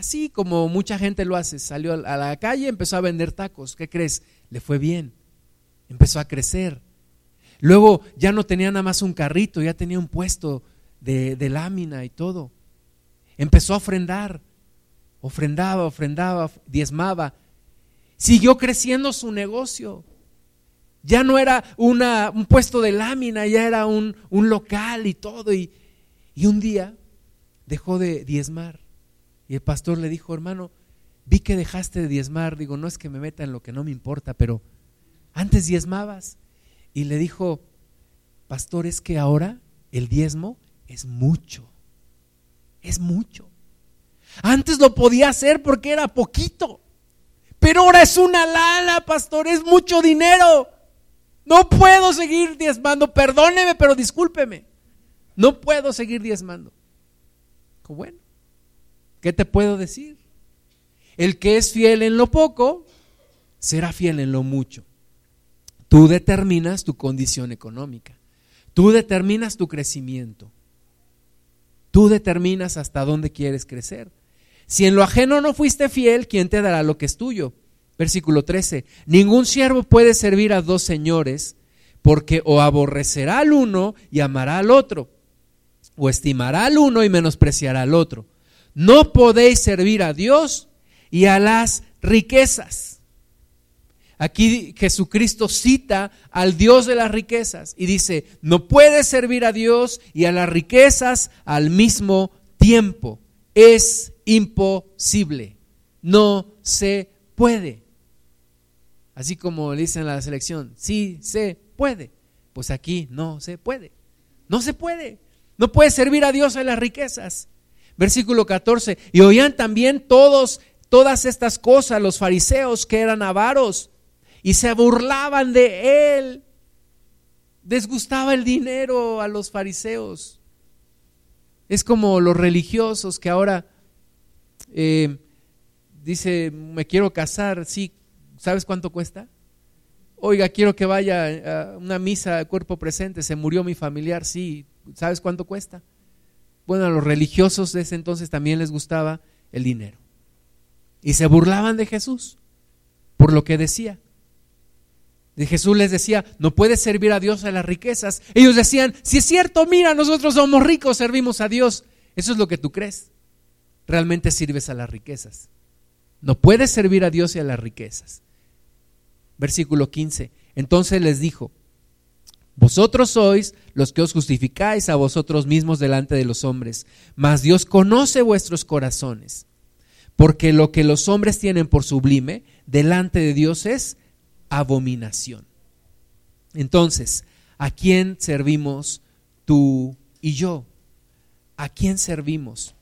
Así como mucha gente lo hace. Salió a la calle, empezó a vender tacos. ¿Qué crees? Le fue bien. Empezó a crecer. Luego ya no tenía nada más un carrito, ya tenía un puesto de, lámina y todo. Empezó a ofrendar, ofrendaba, ofrendaba, diezmaba. Siguió creciendo su negocio. Ya no era una, un puesto de lámina, ya era un, un local y todo. Y, y un día dejó de diezmar. Y el pastor le dijo, hermano, vi que dejaste de diezmar. Digo, no es que me meta en lo que no me importa, pero antes diezmabas. Y le dijo, pastor, es que ahora el diezmo es mucho es mucho. Antes lo podía hacer porque era poquito, pero ahora es una lana, pastor, es mucho dinero. No puedo seguir diezmando, perdóneme, pero discúlpeme. No puedo seguir diezmando. Bueno, ¿qué te puedo decir? El que es fiel en lo poco, será fiel en lo mucho. Tú determinas tu condición económica. Tú determinas tu crecimiento. Tú determinas hasta dónde quieres crecer. Si en lo ajeno no fuiste fiel, ¿quién te dará lo que es tuyo? Versículo 13. Ningún siervo puede servir a dos señores, porque o aborrecerá al uno y amará al otro, o estimará al uno y menospreciará al otro. No podéis servir a Dios y a las riquezas. Aquí Jesucristo cita al Dios de las riquezas y dice, no puedes servir a Dios y a las riquezas al mismo tiempo. Es imposible. No se puede. Así como le dicen en la selección, sí se puede. Pues aquí no se puede. No se puede. No puede servir a Dios a las riquezas. Versículo 14. Y oían también todos, todas estas cosas los fariseos que eran avaros y se burlaban de él. Desgustaba el dinero a los fariseos. Es como los religiosos que ahora eh, dice, me quiero casar, sí, ¿sabes cuánto cuesta? Oiga, quiero que vaya a una misa de cuerpo presente, se murió mi familiar, sí, ¿sabes cuánto cuesta? Bueno, a los religiosos de ese entonces también les gustaba el dinero. Y se burlaban de Jesús por lo que decía. Y Jesús les decía, no puedes servir a Dios a las riquezas. Ellos decían, si es cierto, mira, nosotros somos ricos, servimos a Dios. Eso es lo que tú crees. Realmente sirves a las riquezas. No puedes servir a Dios y a las riquezas. Versículo 15. Entonces les dijo, vosotros sois los que os justificáis a vosotros mismos delante de los hombres, mas Dios conoce vuestros corazones, porque lo que los hombres tienen por sublime delante de Dios es abominación. Entonces, ¿a quién servimos tú y yo? ¿A quién servimos?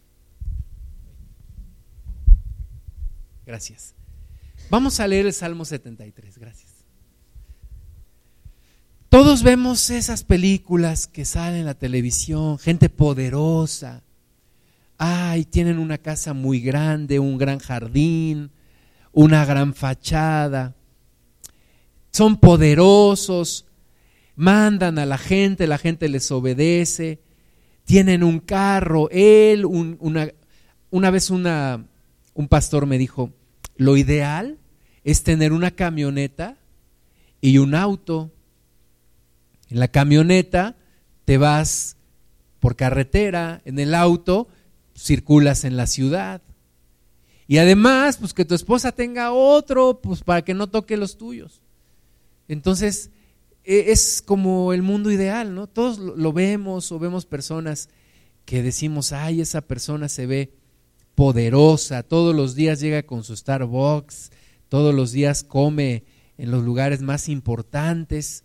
Gracias. Vamos a leer el Salmo 73, gracias. Todos vemos esas películas que salen en la televisión, gente poderosa, ay, tienen una casa muy grande, un gran jardín, una gran fachada, son poderosos, mandan a la gente, la gente les obedece, tienen un carro, él, una, una vez una, un pastor me dijo, lo ideal es tener una camioneta y un auto. En la camioneta te vas por carretera, en el auto circulas en la ciudad. Y además, pues que tu esposa tenga otro, pues para que no toque los tuyos. Entonces, e, es como el mundo ideal, ¿no? Todos lo vemos o vemos personas que decimos, ay, esa persona se ve poderosa, todos los días llega con su Starbucks, todos los días come en los lugares más importantes.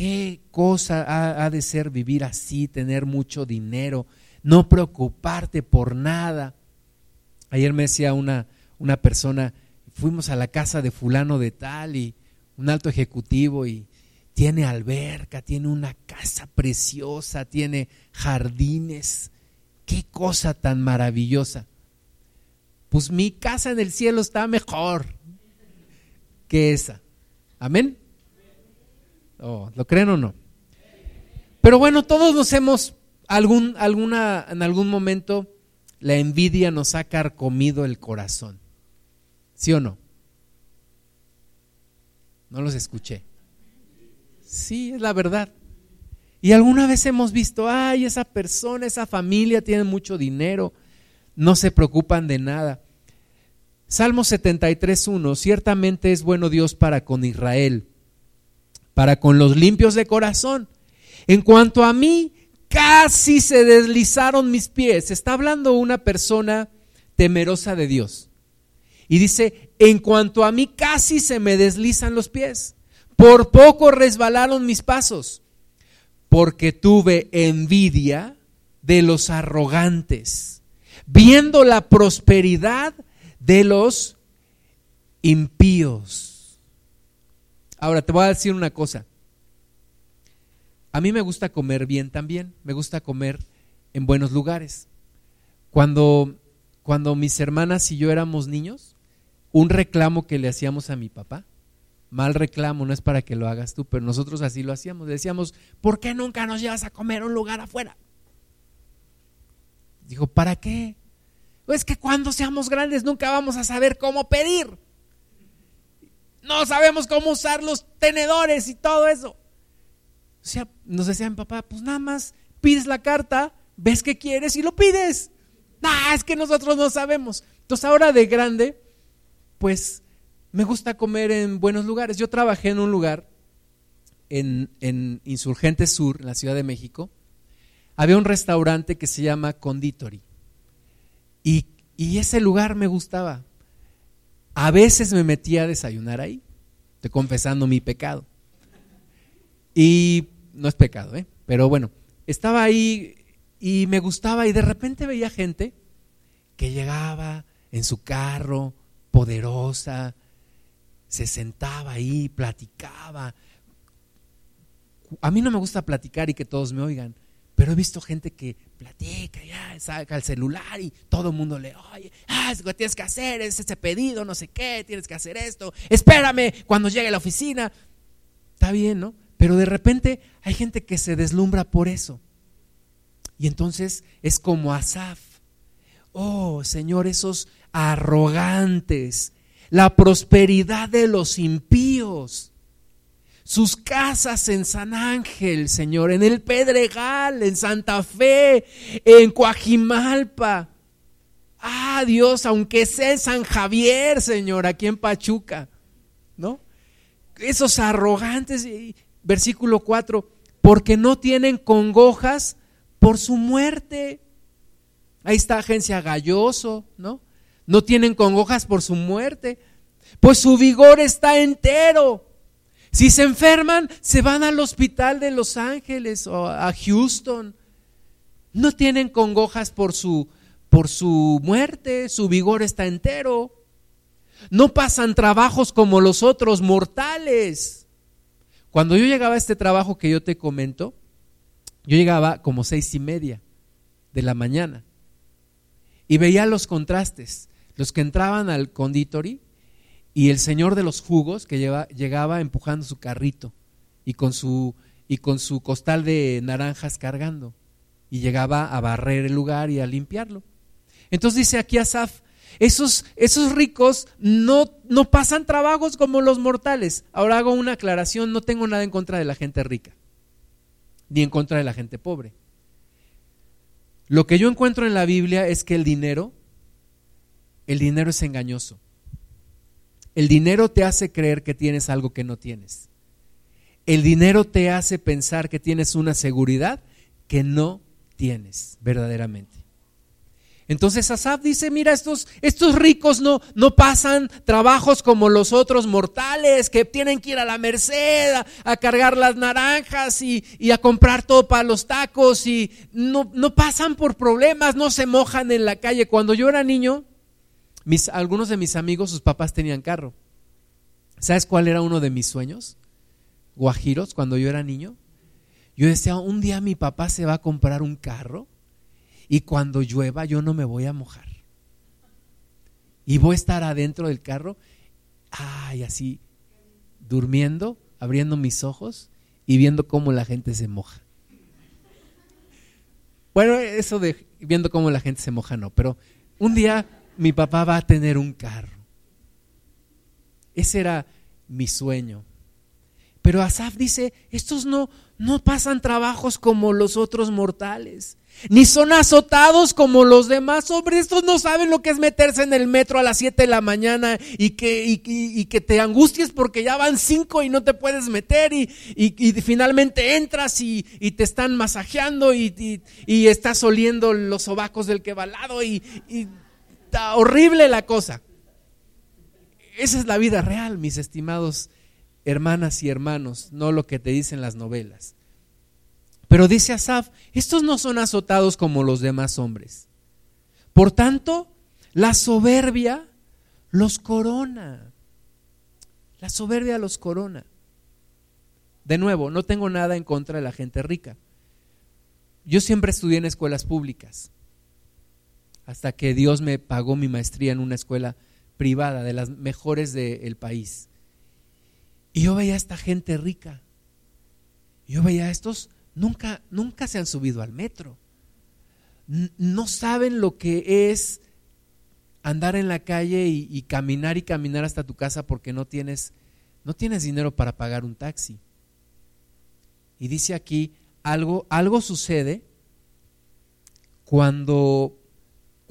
¿Qué cosa ha, de ser vivir así, tener mucho dinero, no preocuparte por nada? Ayer me decía una, una persona, fuimos a la casa de fulano de tal y un alto ejecutivo y tiene alberca, tiene una casa preciosa, tiene jardines. Qué cosa tan maravillosa. Pues mi casa en el cielo está mejor que esa. Amén. Oh, ¿Lo creen o no? Pero bueno, todos nos hemos, algún, alguna, en algún momento, la envidia nos ha carcomido el corazón. ¿Sí o no? No los escuché. Sí, es la verdad. Y alguna vez hemos visto, ay, esa persona, esa familia tiene mucho dinero, no se preocupan de nada. Salmo 73.1, ciertamente es bueno Dios para con Israel, para con los limpios de corazón. En cuanto a mí, casi se deslizaron mis pies. Está hablando una persona temerosa de Dios. Y dice, en cuanto a mí, casi se me deslizan los pies. Por poco resbalaron mis pasos, porque tuve envidia de los arrogantes, viendo la prosperidad de los impíos. Ahora te voy a decir una cosa. A mí me gusta comer bien también, me gusta comer en buenos lugares. Cuando, cuando mis hermanas y yo éramos niños, un reclamo que le hacíamos a mi papá, mal reclamo, no es para que lo hagas tú, pero nosotros así lo hacíamos. Decíamos, ¿por qué nunca nos llevas a comer un lugar afuera? Dijo, ¿para qué? Es que cuando seamos grandes nunca vamos a saber cómo pedir. No sabemos cómo usar los tenedores y todo eso. O sea, nos decían, papá, pues nada más pides la carta, ves que quieres y lo pides. Ah, es que nosotros no sabemos. Entonces ahora de grande, pues me gusta comer en buenos lugares. Yo trabajé en un lugar en, en Insurgente Sur, en la Ciudad de México. Había un restaurante que se llama Conditori. Y, ese lugar me gustaba. A veces me metía a desayunar ahí, confesando mi pecado. Y no es pecado, ¿eh? pero bueno, estaba ahí y me gustaba y de repente veía gente que llegaba en su carro, poderosa, se sentaba ahí, platicaba. A mí no me gusta platicar y que todos me oigan, pero he visto gente que platica, ya saca el celular y todo el mundo le oye, ah, es lo que tienes que hacer, es ese pedido, no sé qué, tienes que hacer esto, espérame cuando llegue a la oficina. Está bien, ¿no? Pero de repente hay gente que se deslumbra por eso. Y entonces es como Asaf. Oh, Señor, esos arrogantes, la prosperidad de los impíos sus casas en San Ángel, Señor, en el Pedregal, en Santa Fe, en Coajimalpa. Ah, Dios, aunque sea en San Javier, Señor, aquí en Pachuca, ¿no? Esos arrogantes, versículo 4, porque no tienen congojas por su muerte. Ahí está Agencia Galloso, ¿no? No tienen congojas por su muerte, pues su vigor está entero. Si se enferman, se van al hospital de Los Ángeles o a Houston. No tienen congojas por su, por su muerte, su vigor está entero. No pasan trabajos como los otros mortales. Cuando yo llegaba a este trabajo que yo te comento, yo llegaba como seis y media de la mañana. y veía los contrastes, los que entraban al conditori y el señor de los jugos que llegaba empujando su carrito y con su, y con su costal de naranjas cargando y llegaba a barrer el lugar y a limpiarlo. Entonces dice aquí Asaf, esos, esos ricos no, no pasan trabajos como los mortales. Ahora hago una aclaración, no tengo nada en contra de la gente rica, ni en contra de la gente pobre. Lo que yo encuentro en la Biblia es que el dinero, el dinero es engañoso. El dinero te hace creer que tienes algo que no tienes. El dinero te hace pensar que tienes una seguridad que no tienes verdaderamente. Entonces Asaf dice, mira, estos, estos ricos no, no pasan trabajos como los otros mortales que tienen que ir a la merced a, cargar las naranjas y, a comprar todo para los tacos y no, no pasan por problemas, no se mojan en la calle. Cuando yo era niño, mis, algunos de mis amigos, sus papás tenían carro. ¿Sabes cuál era uno de mis sueños? Guajiros, cuando yo era niño. Yo decía, un día mi papá se va a comprar un carro y cuando llueva yo no me voy a mojar. Y voy a estar adentro del carro, ay, así, durmiendo, abriendo mis ojos y viendo cómo la gente se moja. Bueno, eso de viendo cómo la gente se moja no, pero un día mi papá va a tener un carro. Ese era mi sueño. Pero Asaf dice, estos no, no pasan trabajos como los otros mortales ni son azotados como los demás hombres. Estos no saben lo que es meterse en el metro a las 7 de la mañana y que, que te angusties porque ya van 5 y no te puedes meter y, finalmente entras y, te están masajeando y, estás oliendo los sobacos del que va al lado y, está horrible la cosa. Esa es la vida real, mis estimados hermanas y hermanos, no lo que te dicen las novelas. Pero dice Asaf, estos no son azotados como los demás hombres. Por tanto, la soberbia los corona. La soberbia los corona. De nuevo, no tengo nada en contra de la gente rica. Yo siempre estudié en escuelas públicas, hasta que Dios me pagó mi maestría en una escuela privada, de las mejores del país. Y yo veía a esta gente rica. Yo veía a estos nunca, nunca se han subido al metro. No saben lo que es andar en la calle y, caminar y caminar hasta tu casa porque no tienes, no tienes dinero para pagar un taxi. Y dice aquí, algo, algo sucede cuando,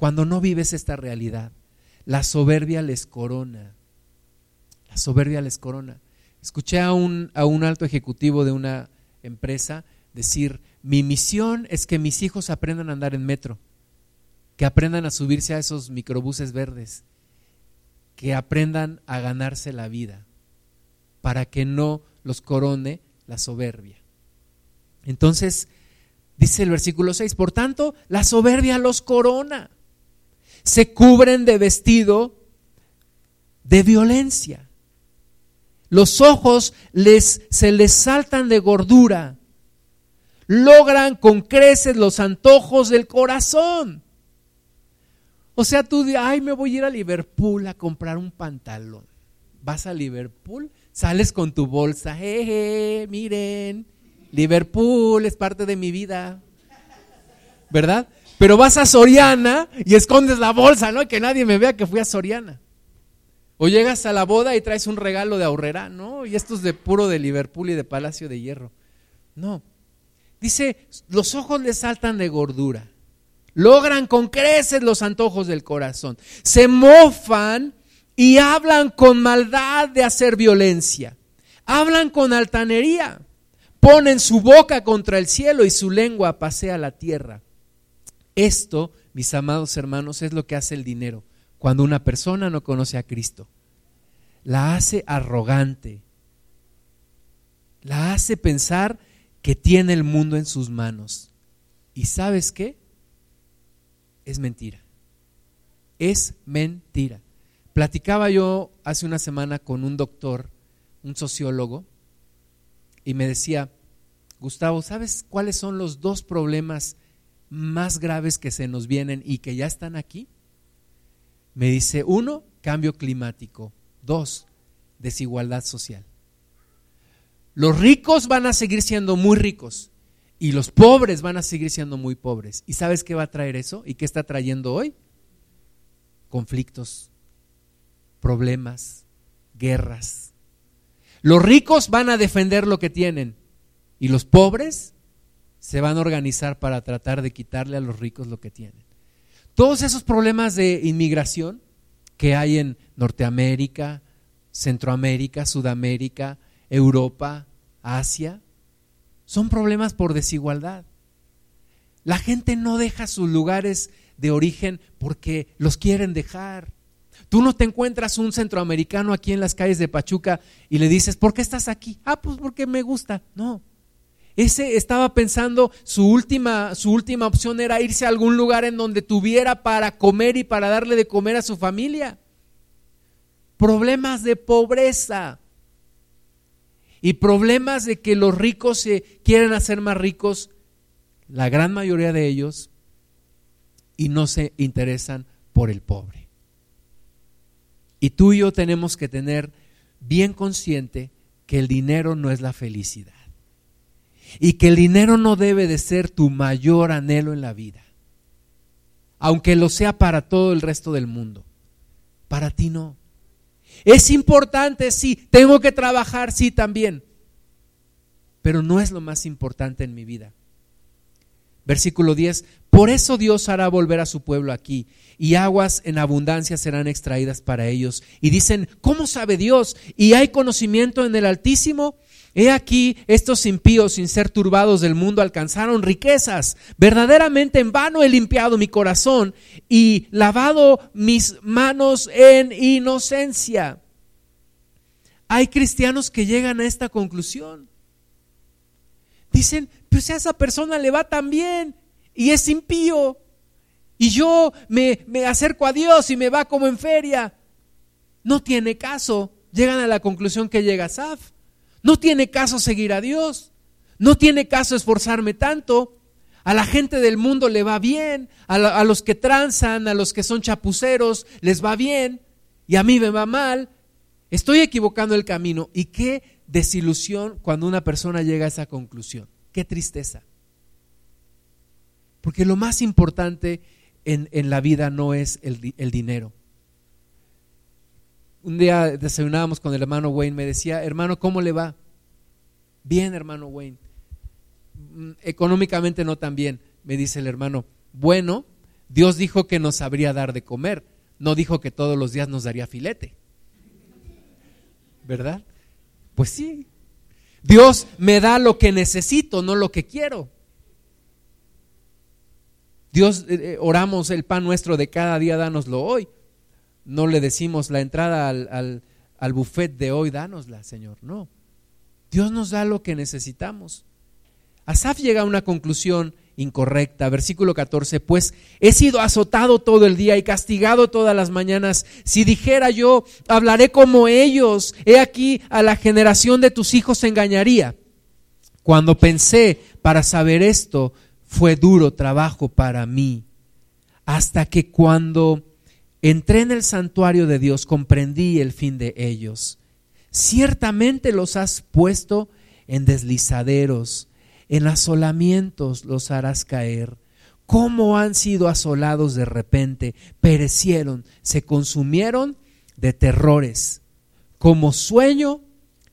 cuando no vives esta realidad. La soberbia les corona. La soberbia les corona. Escuché a un, a un alto ejecutivo de una empresa decir, mi misión es que mis hijos aprendan a andar en metro, que aprendan a subirse a esos microbuses verdes, que aprendan a ganarse la vida, para que no los corone la soberbia. Entonces, dice el versículo 6, por tanto, la soberbia los corona, se cubren de vestido de violencia. Los ojos les, se les saltan de gordura logran con creces los antojos del corazón. O sea, tú dices, ay, me voy a ir a Liverpool a comprar un pantalón. Vas a Liverpool, sales con tu bolsa, jeje, miren, Liverpool es parte de mi vida. ¿Verdad? Pero vas a Soriana y escondes la bolsa, ¿no? Que nadie me vea que fui a Soriana. O llegas a la boda y traes un regalo de ahorrera, ¿no? Y esto es de puro de Liverpool y de Palacio de Hierro. No, Dice, los ojos le saltan de gordura. Logran con creces los antojos del corazón. Se mofan y hablan con maldad de hacer violencia. Hablan con altanería. Ponen su boca contra el cielo y su lengua pasea la tierra. Esto, mis amados hermanos, es lo que hace el dinero cuando una persona no conoce a Cristo. La hace arrogante. La hace pensar que tiene el mundo en sus manos. ¿Y sabes qué? Es mentira. Es mentira. Platicaba yo hace una semana con un doctor, un sociólogo, y me decía, Gustavo, ¿sabes cuáles son los dos problemas más graves que se nos vienen y que ya están aquí? Me dice, uno, cambio climático. Dos, desigualdad social. Los ricos van a seguir siendo muy ricos y los pobres van a seguir siendo muy pobres. ¿Y sabes qué va a traer eso? ¿Y qué está trayendo hoy? Conflictos, problemas, guerras. Los ricos van a defender lo que tienen y los pobres se van a organizar para tratar de quitarle a los ricos lo que tienen. Todos esos problemas de inmigración que hay en Norteamérica, Centroamérica, Sudamérica, Europa, Asia, son problemas por desigualdad. La gente no deja sus lugares de origen porque los quieren dejar. Tú no te encuentras un centroamericano aquí en las calles de Pachuca y le dices, ¿por qué estás aquí? Ah, pues porque me gusta. No. Ese estaba pensando, su última, su última opción era irse a algún lugar en donde tuviera para comer y para darle de comer a su familia. Problemas de pobreza y problemas de que los ricos se quieren hacer más ricos, la gran mayoría de ellos, y no se interesan por el pobre. Y tú y yo tenemos que tener bien consciente que el dinero no es la felicidad. Y que el dinero no debe de ser tu mayor anhelo en la vida. Aunque lo sea para todo el resto del mundo. Para ti no. Es importante, sí. Tengo que trabajar, sí, también. Pero no es lo más importante en mi vida. Versículo 10. Por eso Dios hará volver a su pueblo aquí, y aguas en abundancia serán extraídas para ellos. Y dicen, ¿cómo sabe Dios? ¿Y hay conocimiento en el Altísimo? He aquí, estos impíos, sin ser turbados del mundo, alcanzaron riquezas. Verdaderamente en vano he limpiado mi corazón y lavado mis manos en inocencia. Hay cristianos que llegan a esta conclusión. Dicen, pues a esa persona le va tan bien y es impío. Y yo me, me acerco a Dios y me va como en feria. No tiene caso. Llegan a la conclusión que llega Saf. No tiene caso seguir a Dios. No tiene caso esforzarme tanto. A la gente del mundo le va bien. A, los que tranzan, a los que son chapuceros, les va bien. Y a mí me va mal. Estoy equivocando el camino. Y qué desilusión cuando una persona llega a esa conclusión. Qué tristeza. Porque lo más importante en, la vida no es el, el dinero un día desayunábamos con el hermano Wayne, me decía, hermano, ¿cómo le va? Bien, hermano Wayne. Mm, económicamente no tan bien, me dice el hermano. Bueno, Dios dijo que nos sabría dar de comer, no dijo que todos los días nos daría filete. ¿Verdad? Pues sí. Dios me da lo que necesito, no lo que quiero. Dios, eh, eh, oramos el pan nuestro de cada día, dánoslo hoy no le decimos la entrada al, al, buffet de hoy, dánosla, Señor. No. Dios nos da lo que necesitamos. Asaf llega a una conclusión incorrecta. Versículo 14, pues he sido azotado todo el día y castigado todas las mañanas. Si dijera yo, hablaré como ellos, he aquí a la generación de tus hijos engañaría. Cuando pensé para saber esto, fue duro trabajo para mí. Hasta que cuando Entré en el santuario de Dios, comprendí el fin de ellos. Ciertamente los has puesto en deslizaderos, en asolamientos los harás caer. ¿Cómo han sido asolados de repente? Perecieron, se consumieron de terrores. Como sueño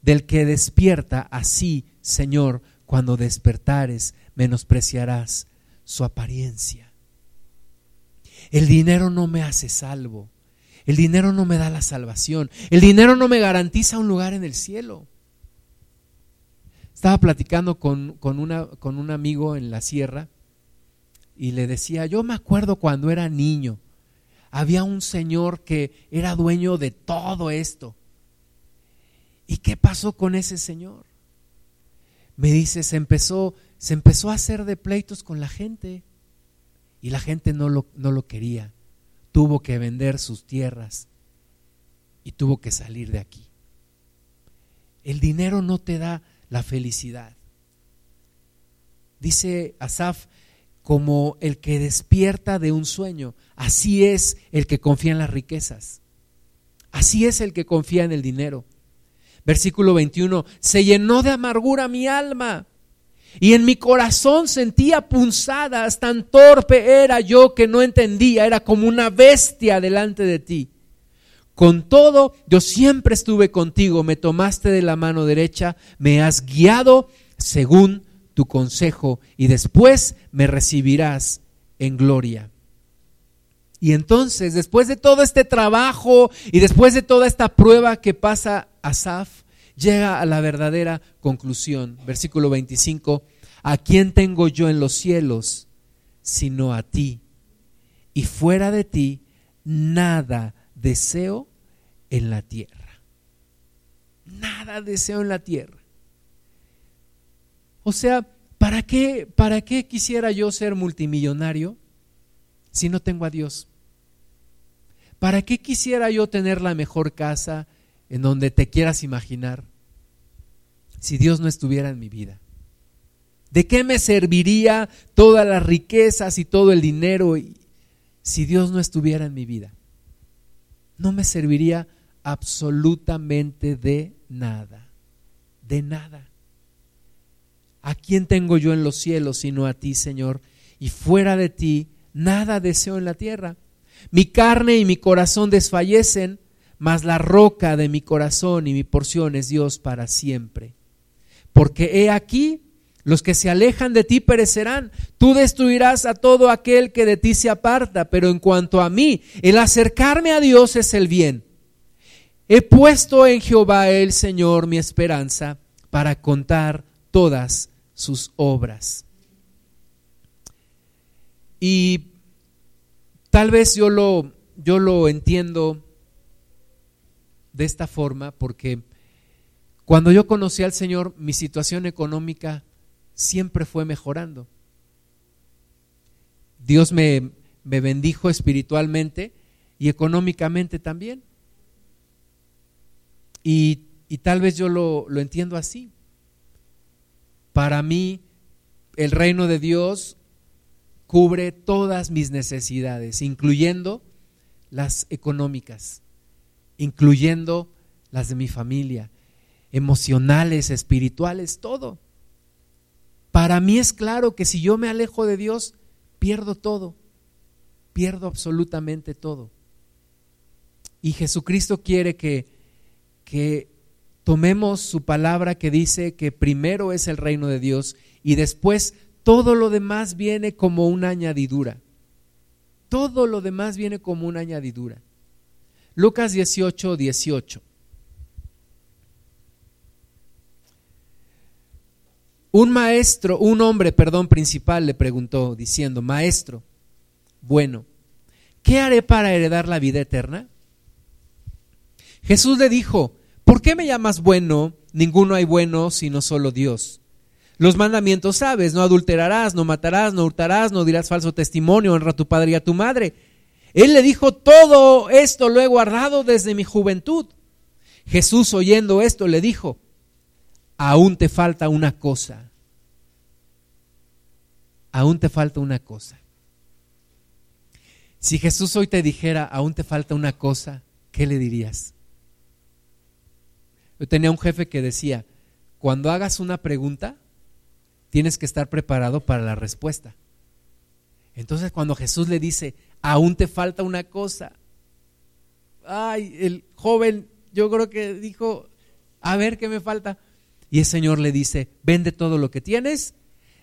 del que despierta, así, Señor, cuando despertares, menospreciarás su apariencia. El dinero no me hace salvo. El dinero no me da la salvación. El dinero no me garantiza un lugar en el cielo. Estaba platicando con, con, una, con un amigo en la sierra y le decía, yo me acuerdo cuando era niño, había un señor que era dueño de todo esto. ¿Y qué pasó con ese señor? Me dice, se empezó, se empezó a hacer de pleitos con la gente. Y la gente no lo, no lo quería. Tuvo que vender sus tierras y tuvo que salir de aquí. El dinero no te da la felicidad. Dice Asaf, como el que despierta de un sueño. Así es el que confía en las riquezas. Así es el que confía en el dinero. Versículo 21, se llenó de amargura mi alma y en mi corazón sentía punzadas, tan torpe era yo que no entendía, era como una bestia delante de ti. Con todo, yo siempre estuve contigo, me tomaste de la mano derecha, me has guiado según tu consejo y después me recibirás en gloria. Y entonces, después de todo este trabajo y después de toda esta prueba que pasa Asaf, llega a la verdadera conclusión. Versículo 25, ¿a quién tengo yo en los cielos sino a ti? Y fuera de ti, nada deseo en la tierra. Nada deseo en la tierra. O sea, ¿para qué, para qué quisiera yo ser multimillonario si no tengo a Dios? ¿Para qué quisiera yo tener la mejor casa en donde te quieras imaginar si Dios no estuviera en mi vida? ¿De qué me serviría todas las riquezas y todo el dinero si Dios no estuviera en mi vida? No me serviría absolutamente de nada, de nada. ¿A quién tengo yo en los cielos sino a ti, Señor? Y fuera de ti, nada deseo en la tierra. Mi carne y mi corazón desfallecen, mas la roca de mi corazón y mi porción es Dios para siempre. Porque he aquí, los que se alejan de ti perecerán. Tú destruirás a todo aquel que de ti se aparta. Pero en cuanto a mí, el acercarme a Dios es el bien. He puesto en Jehová el Señor mi esperanza para contar todas sus obras. Y tal vez yo lo, yo lo entiendo de esta forma porque cuando yo conocí al Señor mi situación económica siempre fue mejorando. Dios me, me bendijo espiritualmente y económicamente también. Y, tal vez yo lo, lo entiendo así. Para mí, el reino de Dios cubre todas mis necesidades, incluyendo las económicas, incluyendo las de mi familia, emocionales, espirituales, todo. Para mí es claro que si yo me alejo de Dios, pierdo todo, pierdo absolutamente todo. Y Jesucristo quiere que, que tomemos su palabra que dice que primero es el reino de Dios y después todo lo demás viene como una añadidura. Todo lo demás viene como una añadidura. Lucas 18, 18. Un maestro, un hombre, perdón, principal le preguntó diciendo, maestro, bueno, ¿qué haré para heredar la vida eterna? Jesús le dijo, ¿por qué me llamas bueno? Ninguno hay bueno sino solo Dios. Los mandamientos sabes, no adulterarás, no matarás, no hurtarás, no dirás falso testimonio, honra a tu padre y a tu madre. Él le dijo, todo esto lo he guardado desde mi juventud. Jesús oyendo esto le dijo, aún te falta una cosa. Aún te falta una cosa. Si Jesús hoy te dijera, aún te falta una cosa, ¿qué le dirías? Yo tenía un jefe que decía, cuando hagas una pregunta, tienes que estar preparado para la respuesta. Entonces cuando Jesús le dice, aún te falta una cosa, ay, el joven yo creo que dijo, a ver qué me falta. Y el Señor le dice, vende todo lo que tienes,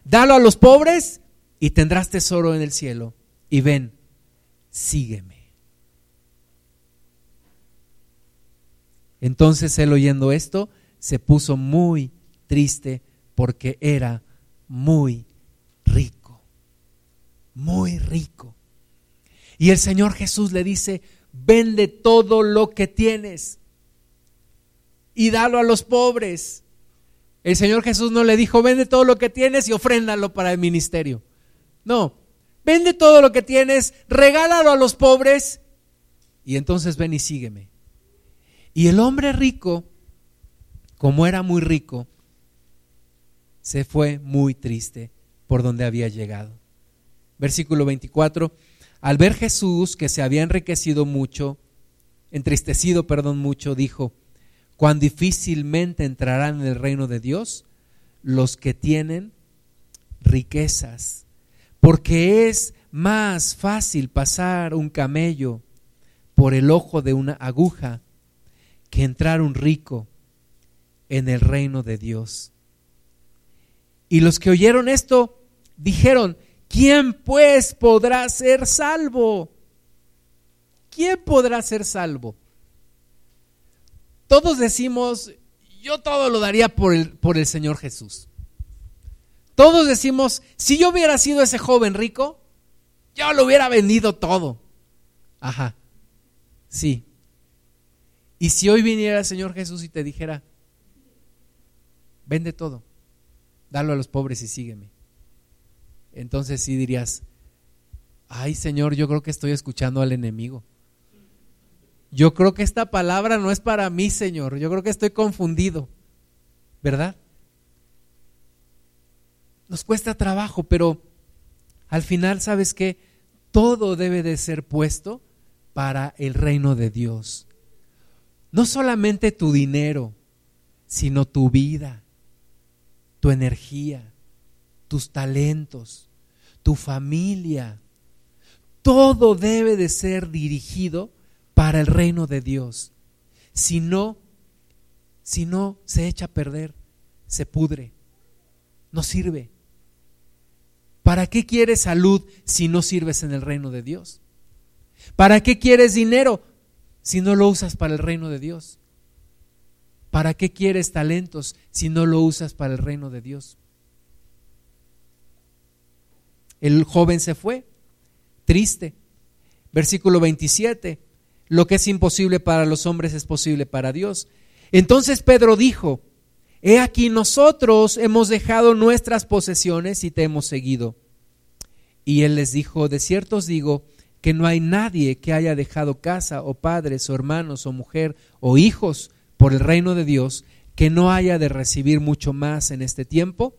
dalo a los pobres y tendrás tesoro en el cielo. Y ven, sígueme. Entonces él oyendo esto, se puso muy triste porque era muy rico, muy rico. Y el Señor Jesús le dice, vende todo lo que tienes y dalo a los pobres el Señor Jesús no le dijo, vende todo lo que tienes y ofréndalo para el ministerio. No, vende todo lo que tienes, regálalo a los pobres y entonces ven y sígueme. Y el hombre rico, como era muy rico, se fue muy triste por donde había llegado. Versículo 24. Al ver Jesús que se había enriquecido mucho, entristecido, perdón, mucho, dijo, cuán difícilmente entrarán en el reino de Dios los que tienen riquezas, porque es más fácil pasar un camello por el ojo de una aguja que entrar un rico en el reino de Dios. Y los que oyeron esto dijeron, ¿quién pues podrá ser salvo? ¿Quién podrá ser salvo? Todos decimos, yo todo lo daría por el, por el Señor Jesús. Todos decimos, si yo hubiera sido ese joven rico, yo lo hubiera vendido todo. Ajá, sí. Y si hoy viniera el Señor Jesús y te dijera, vende todo, dalo a los pobres y sígueme. Entonces sí dirías, ay Señor, yo creo que estoy escuchando al enemigo. Yo creo que esta palabra no es para mí, Señor. Yo creo que estoy confundido. ¿Verdad? Nos cuesta trabajo, pero al final, ¿sabes qué? Todo debe de ser puesto para el reino de Dios. No solamente tu dinero, sino tu vida, tu energía, tus talentos, tu familia. Todo debe de ser dirigido para el reino de Dios. Si no, si no, se echa a perder, se pudre, no sirve. ¿Para qué quieres salud si no sirves en el reino de Dios? ¿Para qué quieres dinero si no lo usas para el reino de Dios? ¿Para qué quieres talentos si no lo usas para el reino de Dios? El joven se fue, triste. Versículo 27. Lo que es imposible para los hombres es posible para Dios. Entonces Pedro dijo, He aquí nosotros hemos dejado nuestras posesiones y te hemos seguido. Y él les dijo, de cierto os digo que no hay nadie que haya dejado casa o padres o hermanos o mujer o hijos por el reino de Dios que no haya de recibir mucho más en este tiempo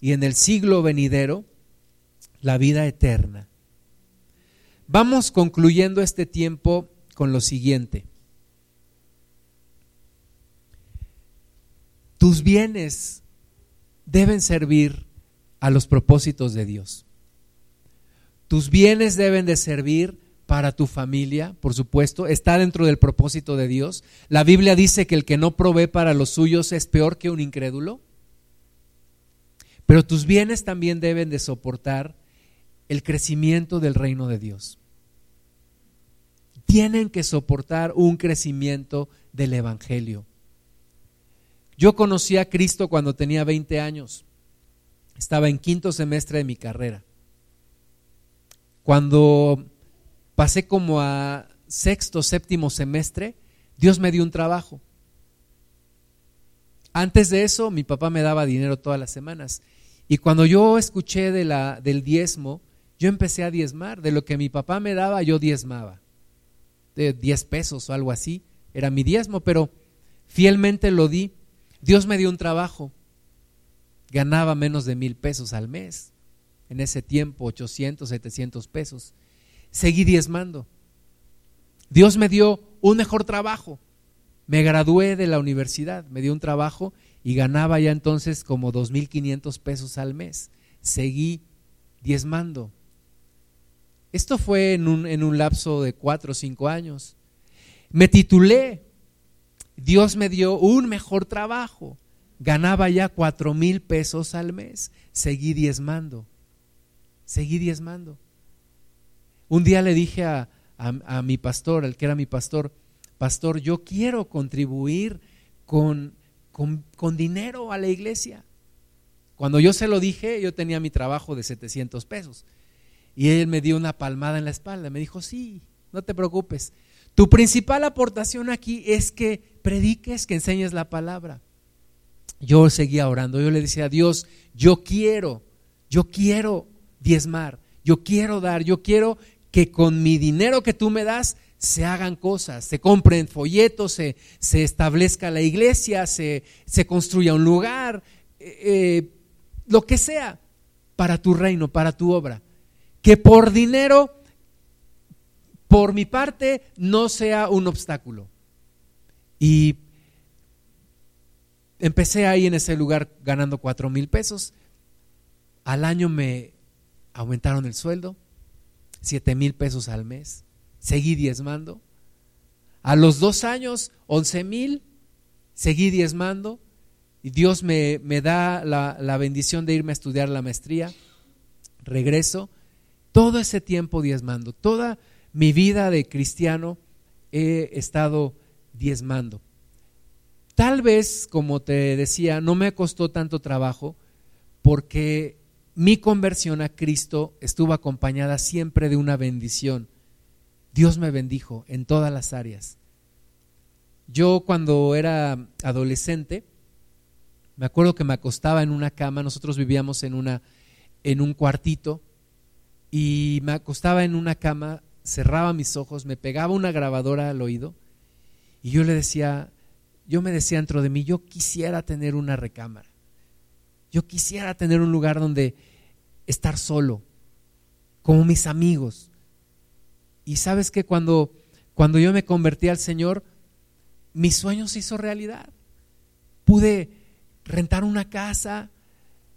y en el siglo venidero la vida eterna. Vamos concluyendo este tiempo con lo siguiente. Tus bienes deben servir a los propósitos de Dios. Tus bienes deben de servir para tu familia, por supuesto, está dentro del propósito de Dios. La Biblia dice que el que no provee para los suyos es peor que un incrédulo. Pero tus bienes también deben de soportar el crecimiento del reino de Dios tienen que soportar un crecimiento del Evangelio. Yo conocí a Cristo cuando tenía 20 años. Estaba en quinto semestre de mi carrera. Cuando pasé como a sexto, séptimo semestre, Dios me dio un trabajo. Antes de eso, mi papá me daba dinero todas las semanas. Y cuando yo escuché de la, del diezmo, yo empecé a diezmar. De lo que mi papá me daba, yo diezmaba de 10 pesos o algo así, era mi diezmo, pero fielmente lo di. Dios me dio un trabajo, ganaba menos de mil pesos al mes, en ese tiempo 800, 700 pesos. Seguí diezmando. Dios me dio un mejor trabajo. Me gradué de la universidad, me dio un trabajo y ganaba ya entonces como 2.500 pesos al mes. Seguí diezmando. Esto fue en un, en un lapso de cuatro o cinco años. Me titulé. Dios me dio un mejor trabajo. Ganaba ya cuatro mil pesos al mes. Seguí diezmando. Seguí diezmando. Un día le dije a, a, mi pastor, al que era mi pastor, pastor, yo quiero contribuir con, con, con, dinero a la iglesia. Cuando yo se lo dije, yo tenía mi trabajo de 700 pesos. Y él me dio una palmada en la espalda. Me dijo, sí, no te preocupes. Tu principal aportación aquí es que prediques, que enseñes la palabra. Yo seguía orando. Yo le decía a Dios, yo quiero, yo quiero diezmar, yo quiero dar, yo quiero que con mi dinero que tú me das se hagan cosas, se compren folletos, se, se establezca la iglesia, se, se construya un lugar, eh, eh, lo que sea, para tu reino, para tu obra que por dinero, por mi parte, no sea un obstáculo. Y empecé ahí en ese lugar ganando cuatro mil pesos. Al año me aumentaron el sueldo, siete mil pesos al mes. Seguí diezmando. A los dos años, once mil, seguí diezmando. Y Dios me, da la, la bendición de irme a estudiar la maestría. Regreso. Todo ese tiempo diezmando. Toda mi vida de cristiano he estado diezmando. Tal vez, como te decía, no me costó tanto trabajo porque mi conversión a Cristo estuvo acompañada siempre de una bendición. Dios me bendijo en todas las áreas. Yo cuando era adolescente, me acuerdo que me acostaba en una cama, nosotros vivíamos en, una, en un cuartito, y me acostaba en una cama, cerraba mis ojos, me pegaba una grabadora al oído, y yo le decía, yo me decía dentro de mí, yo quisiera tener una recámara. Yo quisiera tener un lugar donde estar solo, como mis amigos. Y sabes que cuando, cuando yo me convertí al Señor, mi sueño se hizo realidad. Pude rentar una casa,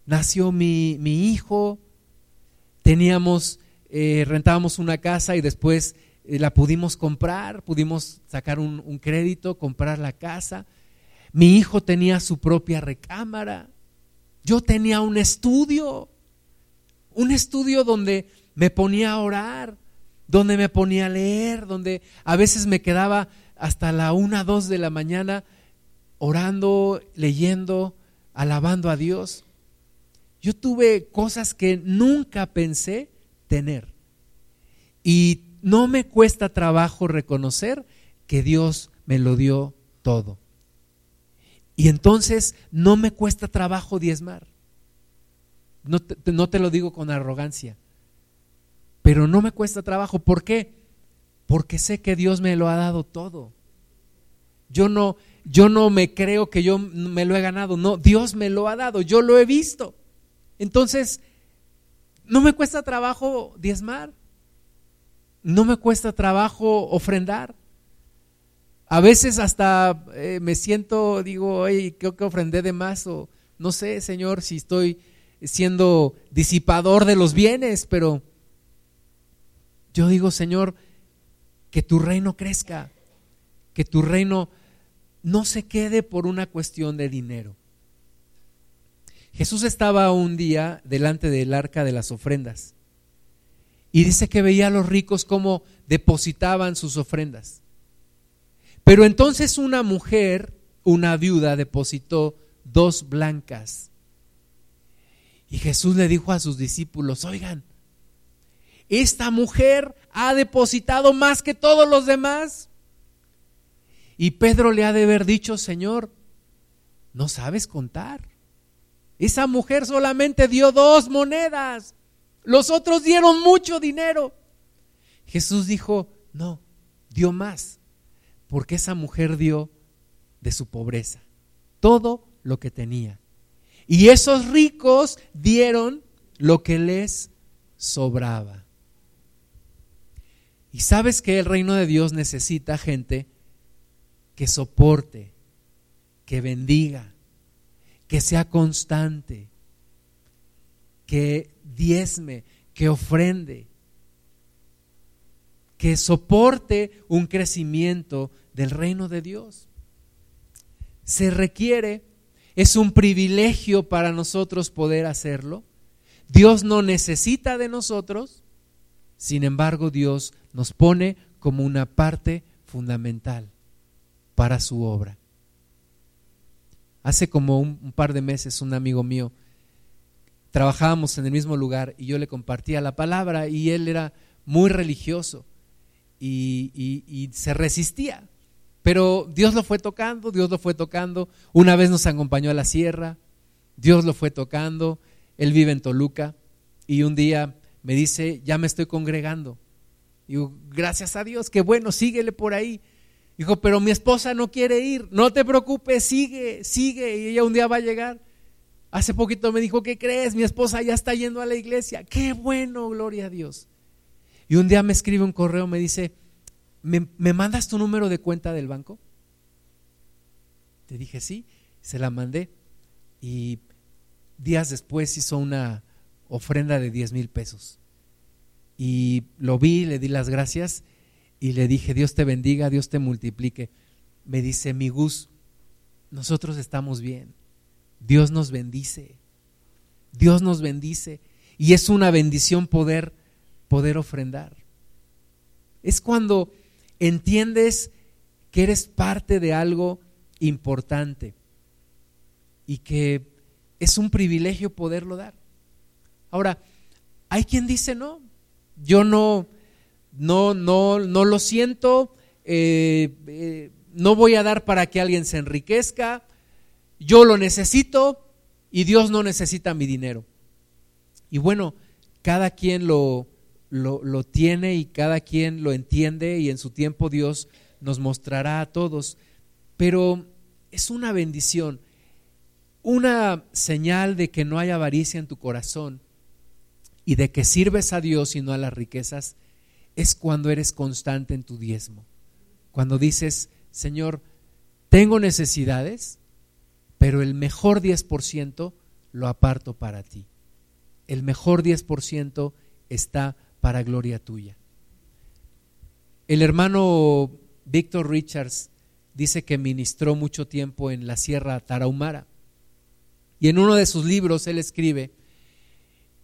nació mi, mi hijo, teníamos, eh, rentábamos una casa y después eh, la pudimos comprar, pudimos sacar un, un crédito, comprar la casa. Mi hijo tenía su propia recámara. Yo tenía un estudio, un estudio donde me ponía a orar, donde me ponía a leer, donde a veces me quedaba hasta la una, dos de la mañana orando, leyendo, alabando a Dios. Yo tuve cosas que nunca pensé tener. Y no me cuesta trabajo reconocer que Dios me lo dio todo. Y entonces no me cuesta trabajo diezmar. No te, no te, lo digo con arrogancia, pero no me cuesta trabajo. ¿Por qué? Porque sé que Dios me lo ha dado todo. Yo no, yo no me creo que yo me lo he ganado, no, Dios me lo ha dado, yo lo he visto. Entonces, no me cuesta trabajo diezmar no me cuesta trabajo ofrendar. A veces hasta eh, me siento, digo, oye, creo que ofrendé de más o no sé, Señor, si estoy siendo disipador de los bienes, pero yo digo, Señor, que tu reino crezca, que tu reino no se quede por una cuestión de dinero. Jesús estaba un día delante del arca de las ofrendas y dice que veía a los ricos cómo depositaban sus ofrendas. Pero entonces una mujer, una viuda, depositó dos blancas. Y Jesús le dijo a sus discípulos, oigan, esta mujer ha depositado más que todos los demás. Y Pedro le ha de haber dicho, Señor, no sabes contar. Esa mujer solamente dio dos monedas. Los otros dieron mucho dinero. Jesús dijo, no, dio más, porque esa mujer dio de su pobreza todo lo que tenía. Y esos ricos dieron lo que les sobraba. Y sabes que el reino de Dios necesita gente que soporte, que bendiga, que sea constante, que diezme, que ofrende, que soporte un crecimiento del reino de Dios. Se requiere, es un privilegio para nosotros poder hacerlo. Dios no necesita de nosotros, sin embargo Dios nos pone como una parte fundamental para su obra. Hace como un, par de meses un amigo mío trabajábamos en el mismo lugar y yo le compartía la palabra y él era muy religioso y, se resistía. Pero Dios lo fue tocando, Dios lo fue tocando. Una vez nos acompañó a la sierra, Dios lo fue tocando. Él vive en Toluca y un día me dice, ya me estoy congregando. Digo, gracias a Dios, qué bueno, síguele por ahí. Dijo, pero mi esposa no quiere ir, no te preocupes, sigue, sigue, y ella un día va a llegar. Hace poquito me dijo, ¿qué crees? Mi esposa ya está yendo a la iglesia. Qué bueno, gloria a Dios. Y un día me escribe un correo, me dice, ¿me, ¿me mandas tu número de cuenta del banco? Te dije, sí, se la mandé. Y días después hizo una ofrenda de 10 mil pesos. Y lo vi, le di las gracias y le dije, Dios te bendiga, Dios te multiplique. Me dice, mi Gus, nosotros estamos bien. Dios nos bendice. Dios nos bendice. Y es una bendición poder, poder ofrendar. Es cuando entiendes que eres parte de algo importante y que es un privilegio poderlo dar. Ahora, hay quien dice no, yo no, no, no, no lo siento, eh, eh, no voy a dar para que alguien se enriquezca, yo lo necesito y Dios no necesita mi dinero. Y bueno, cada quien lo, lo, lo tiene y cada quien lo entiende y en su tiempo Dios nos mostrará a todos. Pero es una bendición, una señal de que no hay avaricia en tu corazón y de que sirves a Dios y no a las riquezas, es cuando eres constante en tu diezmo. Cuando dices, Señor, tengo necesidades, pero el mejor 10% lo aparto para ti. El mejor 10% está para gloria tuya. El hermano Víctor Richards dice que ministró mucho tiempo en la Sierra Tarahumara. Y en uno de sus libros él escribe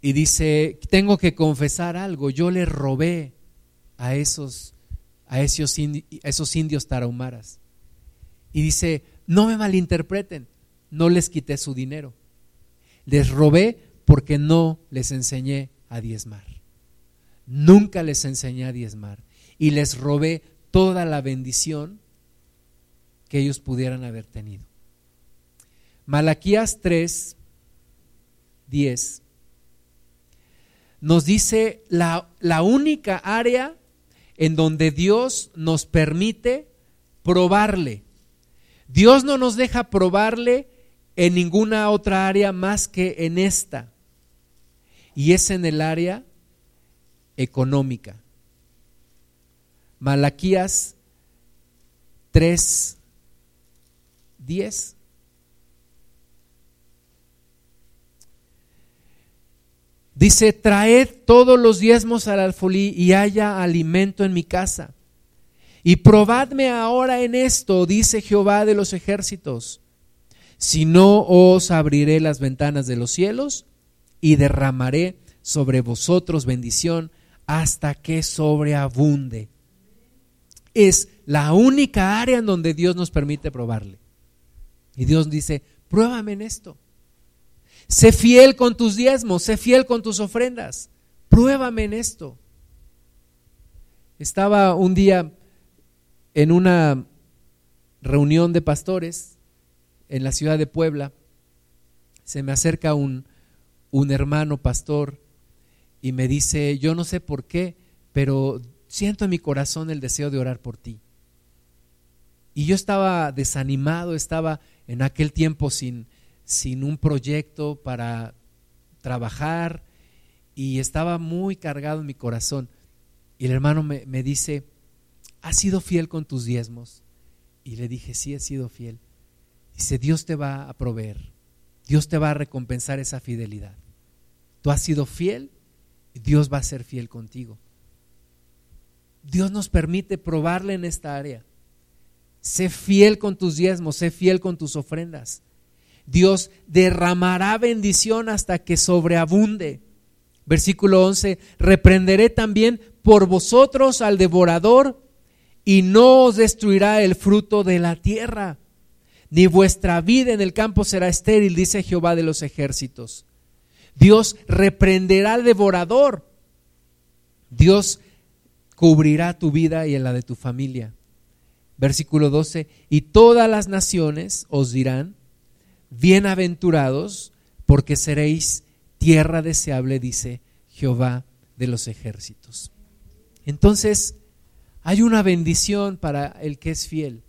y dice, tengo que confesar algo, yo le robé a esos, a esos, indios tarahumaras. Y dice, no me malinterpreten, no les quité su dinero, les robé porque no les enseñé a diezmar. Nunca les enseñé a diezmar. Y les robé toda la bendición que ellos pudieran haber tenido. Malaquías 3, 10 nos dice la, la única área en donde Dios nos permite probarle. Dios no nos deja probarle en ninguna otra área más que en esta. Y es en el área económica. Malaquías 3, 10. Dice, traed todos los diezmos al alfolí y haya alimento en mi casa. Y probadme ahora en esto, dice Jehová de los ejércitos, si no os abriré las ventanas de los cielos y derramaré sobre vosotros bendición hasta que sobreabunde. Es la única área en donde Dios nos permite probarle. Y Dios dice, pruébame en esto. Sé fiel con tus diezmos, sé fiel con tus ofrendas. Pruébame en esto. Estaba un día en una reunión de pastores en la ciudad de Puebla. Se me acerca un, un hermano pastor y me dice, yo no sé por qué, pero siento en mi corazón el deseo de orar por ti. Y yo estaba desanimado, estaba en aquel tiempo sin, sin un proyecto para trabajar y estaba muy cargado en mi corazón. Y el hermano me, me dice, ¿has sido fiel con tus diezmos? Y le dije, sí, he sido fiel. Dice, Dios te va a proveer, Dios te va a recompensar esa fidelidad. Tú has sido fiel Dios va a ser fiel contigo. Dios nos permite probarle en esta área. Sé fiel con tus diezmos, sé fiel con tus ofrendas. Dios derramará bendición hasta que sobreabunde. Versículo 11, reprenderé también por vosotros al devorador y no os destruirá el fruto de la tierra, ni vuestra vida en el campo será estéril, dice Jehová de los ejércitos. Dios reprenderá al devorador. Dios cubrirá tu vida y la de tu familia. Versículo 12, y todas las naciones os dirán, bienaventurados, porque seréis tierra deseable, dice Jehová de los ejércitos. Entonces, hay una bendición para el que es fiel,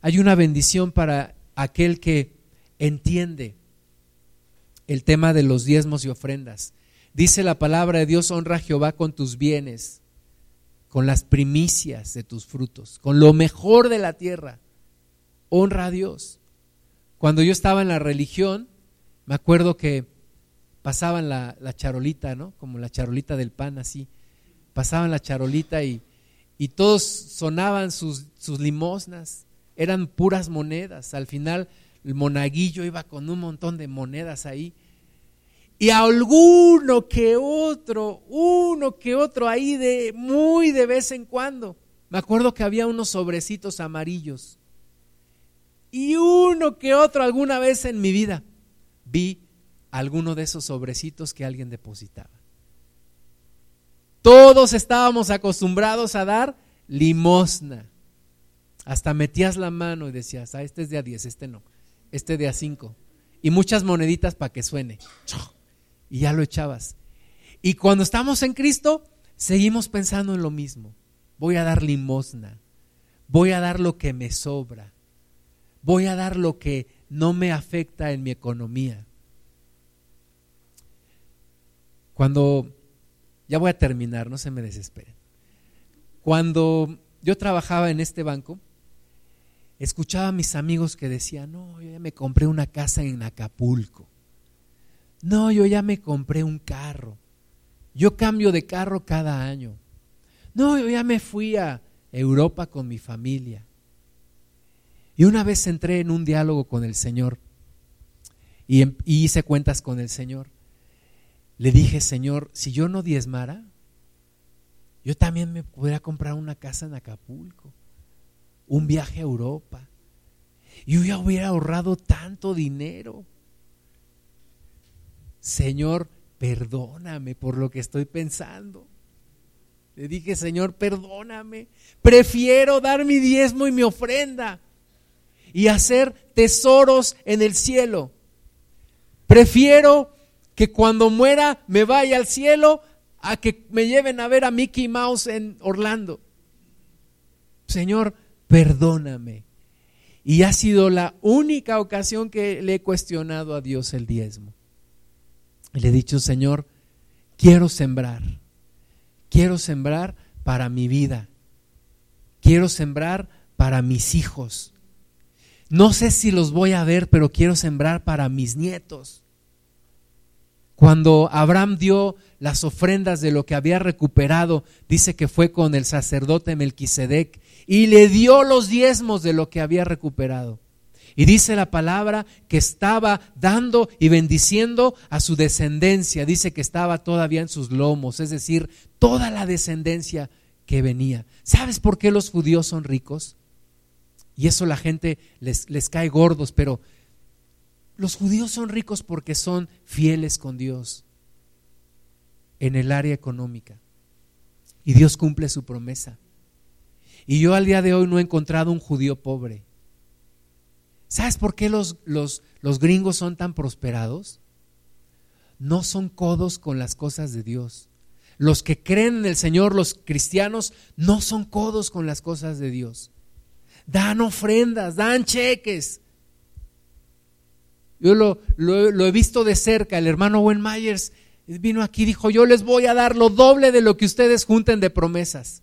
hay una bendición para aquel que entiende. el tema de los diezmos y ofrendas. Dice la palabra de Dios, honra a Jehová con tus bienes, con las primicias de tus frutos, con lo mejor de la tierra. Honra a Dios. Cuando yo estaba en la religión, me acuerdo que pasaban la, charolita, ¿no? Como la charolita del pan, así. Pasaban la charolita y, y todos sonaban sus, sus limosnas. Eran puras monedas. Al final el monaguillo iba con un montón de monedas ahí. Y alguno que otro, uno que otro ahí de muy de vez en cuando. Me acuerdo que había unos sobrecitos amarillos. Y uno que otro alguna vez en mi vida vi alguno de esos sobrecitos que alguien depositaba. Todos estábamos acostumbrados a dar limosna. Hasta metías la mano y decías, ah, este es de a 10, este no, este de a 5. Y muchas moneditas para que suene. Y ya lo echabas. Y cuando estamos en Cristo, seguimos pensando en lo mismo. Voy a dar limosna. Voy a dar lo que me sobra. Voy a dar lo que no me afecta en mi economía. Cuando, ya voy a terminar, no se me desesperen. Cuando yo trabajaba en este banco, escuchaba a mis amigos que decían, no, yo ya me compré una casa en Acapulco. No, yo ya me compré un carro. Yo cambio de carro cada año. No, yo ya me fui a Europa con mi familia. Y una vez entré en un diálogo con el Señor y, em, hice cuentas con el Señor. Le dije, Señor, si yo no diezmara, yo también me podría comprar una casa en Acapulco, un viaje a Europa. Yo ya hubiera ahorrado tanto dinero. Señor, perdóname por lo que estoy pensando. Le dije, Señor, perdóname. Prefiero dar mi diezmo y mi ofrenda y hacer tesoros en el cielo. Prefiero que cuando muera me vaya al cielo a que me lleven a ver a Mickey Mouse en Orlando. Señor, perdóname. Y ha sido la única ocasión que le he cuestionado a Dios el diezmo. Y le he dicho, Señor, quiero sembrar. Quiero sembrar para mi vida. Quiero sembrar para mis hijos. No sé si los voy a ver, pero quiero sembrar para mis nietos. Cuando Abraham dio las ofrendas de lo que había recuperado, dice que fue con el sacerdote Melquisedec y le dio los diezmos de lo que había recuperado. Y dice la palabra que estaba dando y bendiciendo a su descendencia. Dice que estaba todavía en sus lomos, es decir, toda la descendencia que venía. ¿Sabes por qué los judíos son ricos? Y eso la gente les, les cae gordos, pero los judíos son ricos porque son fieles con Dios en el área económica. Y Dios cumple su promesa. Y yo al día de hoy no he encontrado un judío pobre. ¿Sabes por qué los, los, los gringos son tan prosperados? No son codos con las cosas de Dios. Los que creen en el Señor, los cristianos, no son codos con las cosas de Dios. Dan ofrendas, dan cheques, yo lo, he visto de cerca. El hermano Wen Myers vino aquí y dijo, yo les voy a dar lo doble de lo que ustedes junten de promesas.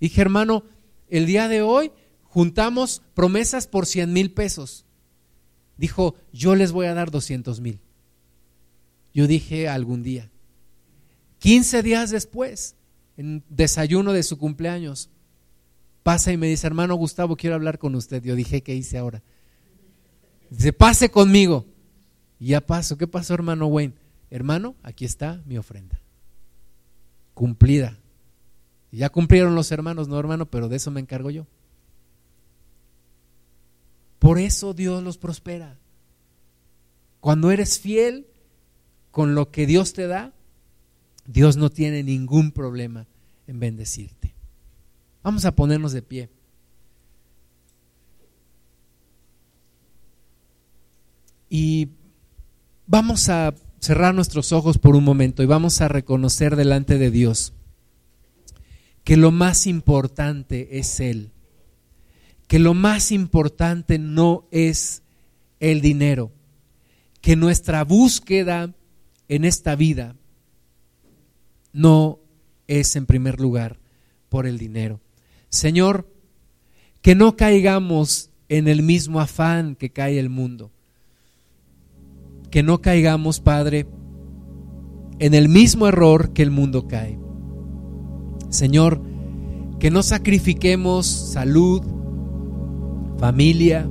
Dije, hermano, el día de hoy juntamos promesas por 100 mil pesos. Dijo, yo les voy a dar 200 mil. Yo dije, algún día. 15 días después, en desayuno de su cumpleaños, pasa y me dice, hermano Gustavo, quiero hablar con usted. Yo dije, ¿qué hice ahora? Dice, pase conmigo. Y ya paso. ¿Qué pasó, hermano Wayne? Hermano, aquí está mi ofrenda. Cumplida. Ya cumplieron los hermanos, no hermano, pero de eso me encargo yo. Por eso Dios los prospera. Cuando eres fiel con lo que Dios te da, Dios no tiene ningún problema en bendecirte. Vamos a ponernos de pie. Y vamos a cerrar nuestros ojos por un momento y vamos a reconocer delante de Dios que lo más importante es Él, que lo más importante no es el dinero, que nuestra búsqueda en esta vida no es en primer lugar por el dinero. Señor, que no caigamos en el mismo afán que cae el mundo. Que no caigamos, Padre, en el mismo error que el mundo cae. Señor, que no sacrifiquemos salud, familia,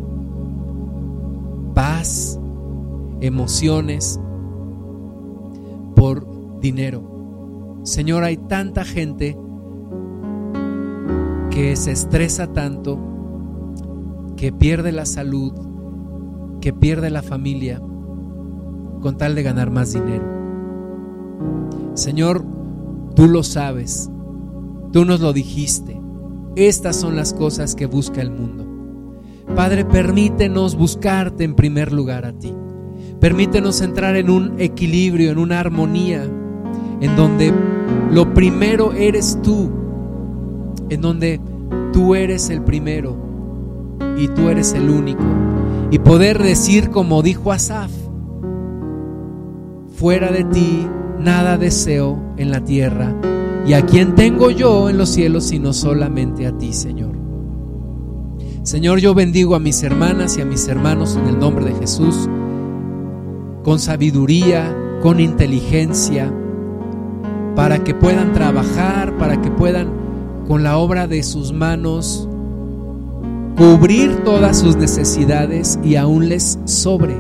paz, emociones por dinero. Señor, hay tanta gente que se estresa tanto, que pierde la salud, que pierde la familia con tal de ganar más dinero. Señor, tú lo sabes, tú nos lo dijiste. Estas son las cosas que busca el mundo. Padre, permítenos buscarte en primer lugar a ti. Permítenos entrar en un equilibrio, en una armonía, en donde lo primero eres tú, en donde tú eres el primero y tú eres el único. Y poder decir como dijo Asaf, fuera de ti nada deseo en la tierra, y a quien tengo yo en los cielos sino solamente a ti, Señor. Señor, yo bendigo a mis hermanas y a mis hermanos en el nombre de Jesús, con sabiduría, con inteligencia, para que puedan trabajar, para que puedan con la obra de sus manos cubrir todas sus necesidades y aún les sobre.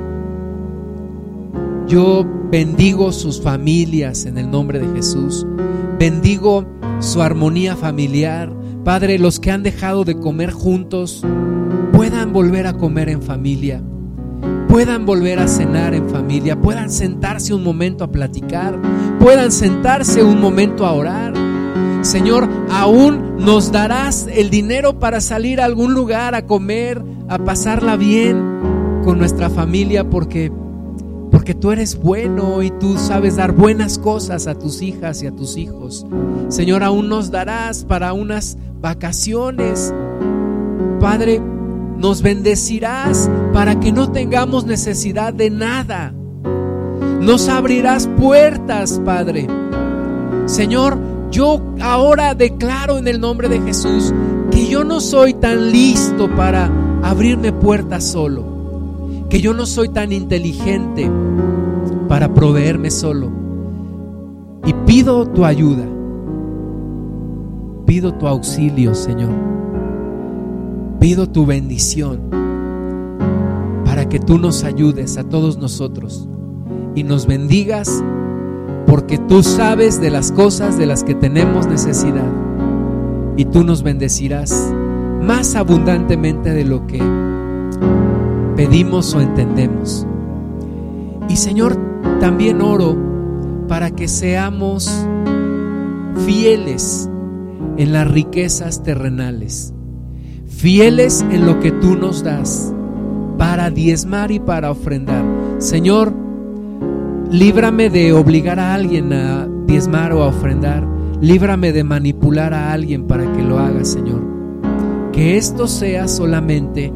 Yo bendigo sus familias en el nombre de Jesús. Bendigo su armonía familiar. Padre, los que han dejado de comer juntos puedan volver a comer en familia, puedan volver a cenar en familia, puedan sentarse un momento a platicar, puedan sentarse un momento a orar. Señor, aún nos darás el dinero para salir a algún lugar a comer, a pasarla bien con nuestra familia porque porque tú eres bueno y tú sabes dar buenas cosas a tus hijas y a tus hijos. Señor, aún nos darás para unas vacaciones. Padre, nos bendecirás para que no tengamos necesidad de nada. Nos abrirás puertas, Padre. Señor, yo ahora declaro en el nombre de Jesús que yo no soy tan listo para abrirme puertas solo que yo no soy tan inteligente para proveerme solo. Y pido tu ayuda, pido tu auxilio, Señor. Pido tu bendición para que tú nos ayudes a todos nosotros y nos bendigas porque tú sabes de las cosas de las que tenemos necesidad y tú nos bendecirás más abundantemente de lo que pedimos o entendemos. Y Señor, también oro para que seamos fieles en las riquezas terrenales, fieles en lo que tú nos das para diezmar y para ofrendar. Señor, líbrame de obligar a alguien a diezmar o a ofrendar. Líbrame de manipular a alguien para que lo haga, Señor. Que esto sea solamente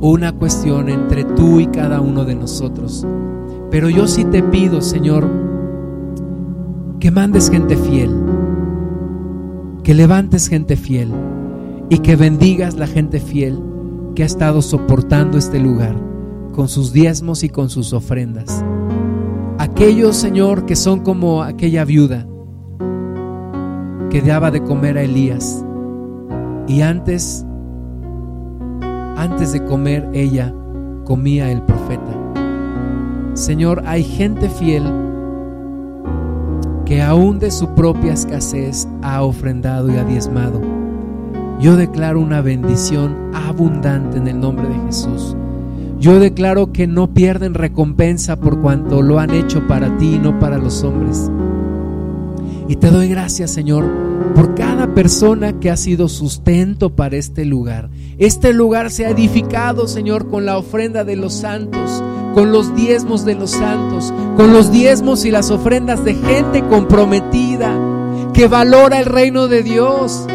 una cuestión entre tú y cada uno de nosotros. Pero yo sí te pido, Señor, que mandes gente fiel, que levantes gente fiel y que bendigas la gente fiel que ha estado soportando este lugar con sus diezmos y con sus ofrendas. Aquellos, Señor, que son como aquella viuda que daba de comer a Elías y antes antes de comer ella comía el profeta. Señor, hay gente fiel que aún de su propia escasez ha ofrendado y ha diezmado. Yo declaro una bendición abundante en el nombre de Jesús. Yo declaro que no pierden recompensa por cuanto lo han hecho para ti y no para los hombres. Y te doy gracias, Señor, por cada persona que ha sido sustento para este lugar. Este lugar se ha edificado, Señor, con la ofrenda de los santos, con los diezmos de los santos, con los diezmos y las ofrendas de gente comprometida, que valora el reino de Dios,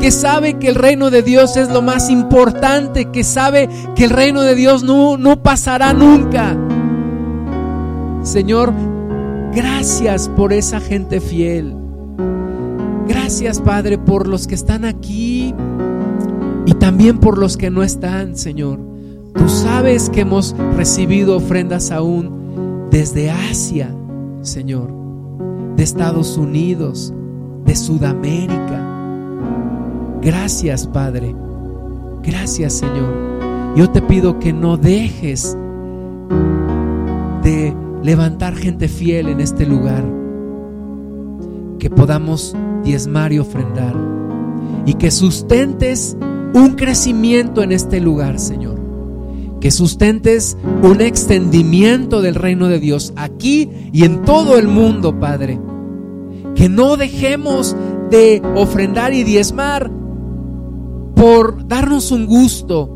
que sabe que el reino de Dios es lo más importante, que sabe que el reino de Dios no, no pasará nunca Señor, gracias por esa gente fiel. Gracias, Padre, por los que están aquí y también por los que no están, Señor. Tú sabes que hemos recibido ofrendas aún desde Asia, Señor, de Estados Unidos, de Sudamérica. Gracias, Padre. Gracias, Señor. Yo te pido que no dejes de levantar gente fiel en este lugar. Que podamos diezmar y ofrendar. Y que sustentes un crecimiento en este lugar, Señor. Que sustentes un extendimiento del reino de Dios aquí y en todo el mundo, Padre. Que no dejemos de ofrendar y diezmar por darnos un gusto.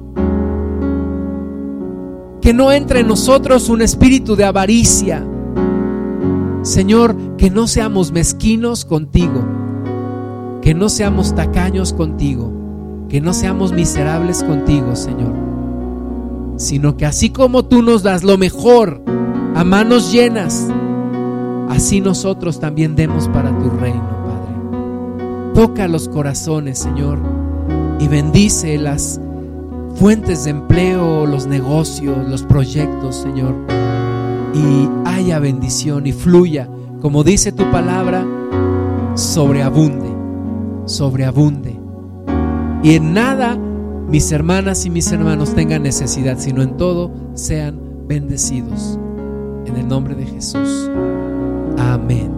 Que no entre en nosotros un espíritu de avaricia. Señor, que no seamos mezquinos contigo. Que no seamos tacaños contigo. Que no seamos miserables contigo, Señor. Sino que así como tú nos das lo mejor a manos llenas, así nosotros también demos para tu reino, Padre. Toca los corazones, Señor y bendice las fuentes de empleo, los negocios, los proyectos, Señor. Y haya bendición y fluya, como dice tu palabra, sobreabunde, sobreabunde. Y en nada mis hermanas y mis hermanos tengan necesidad, sino en todo sean bendecidos. En el nombre de Jesús. Amén.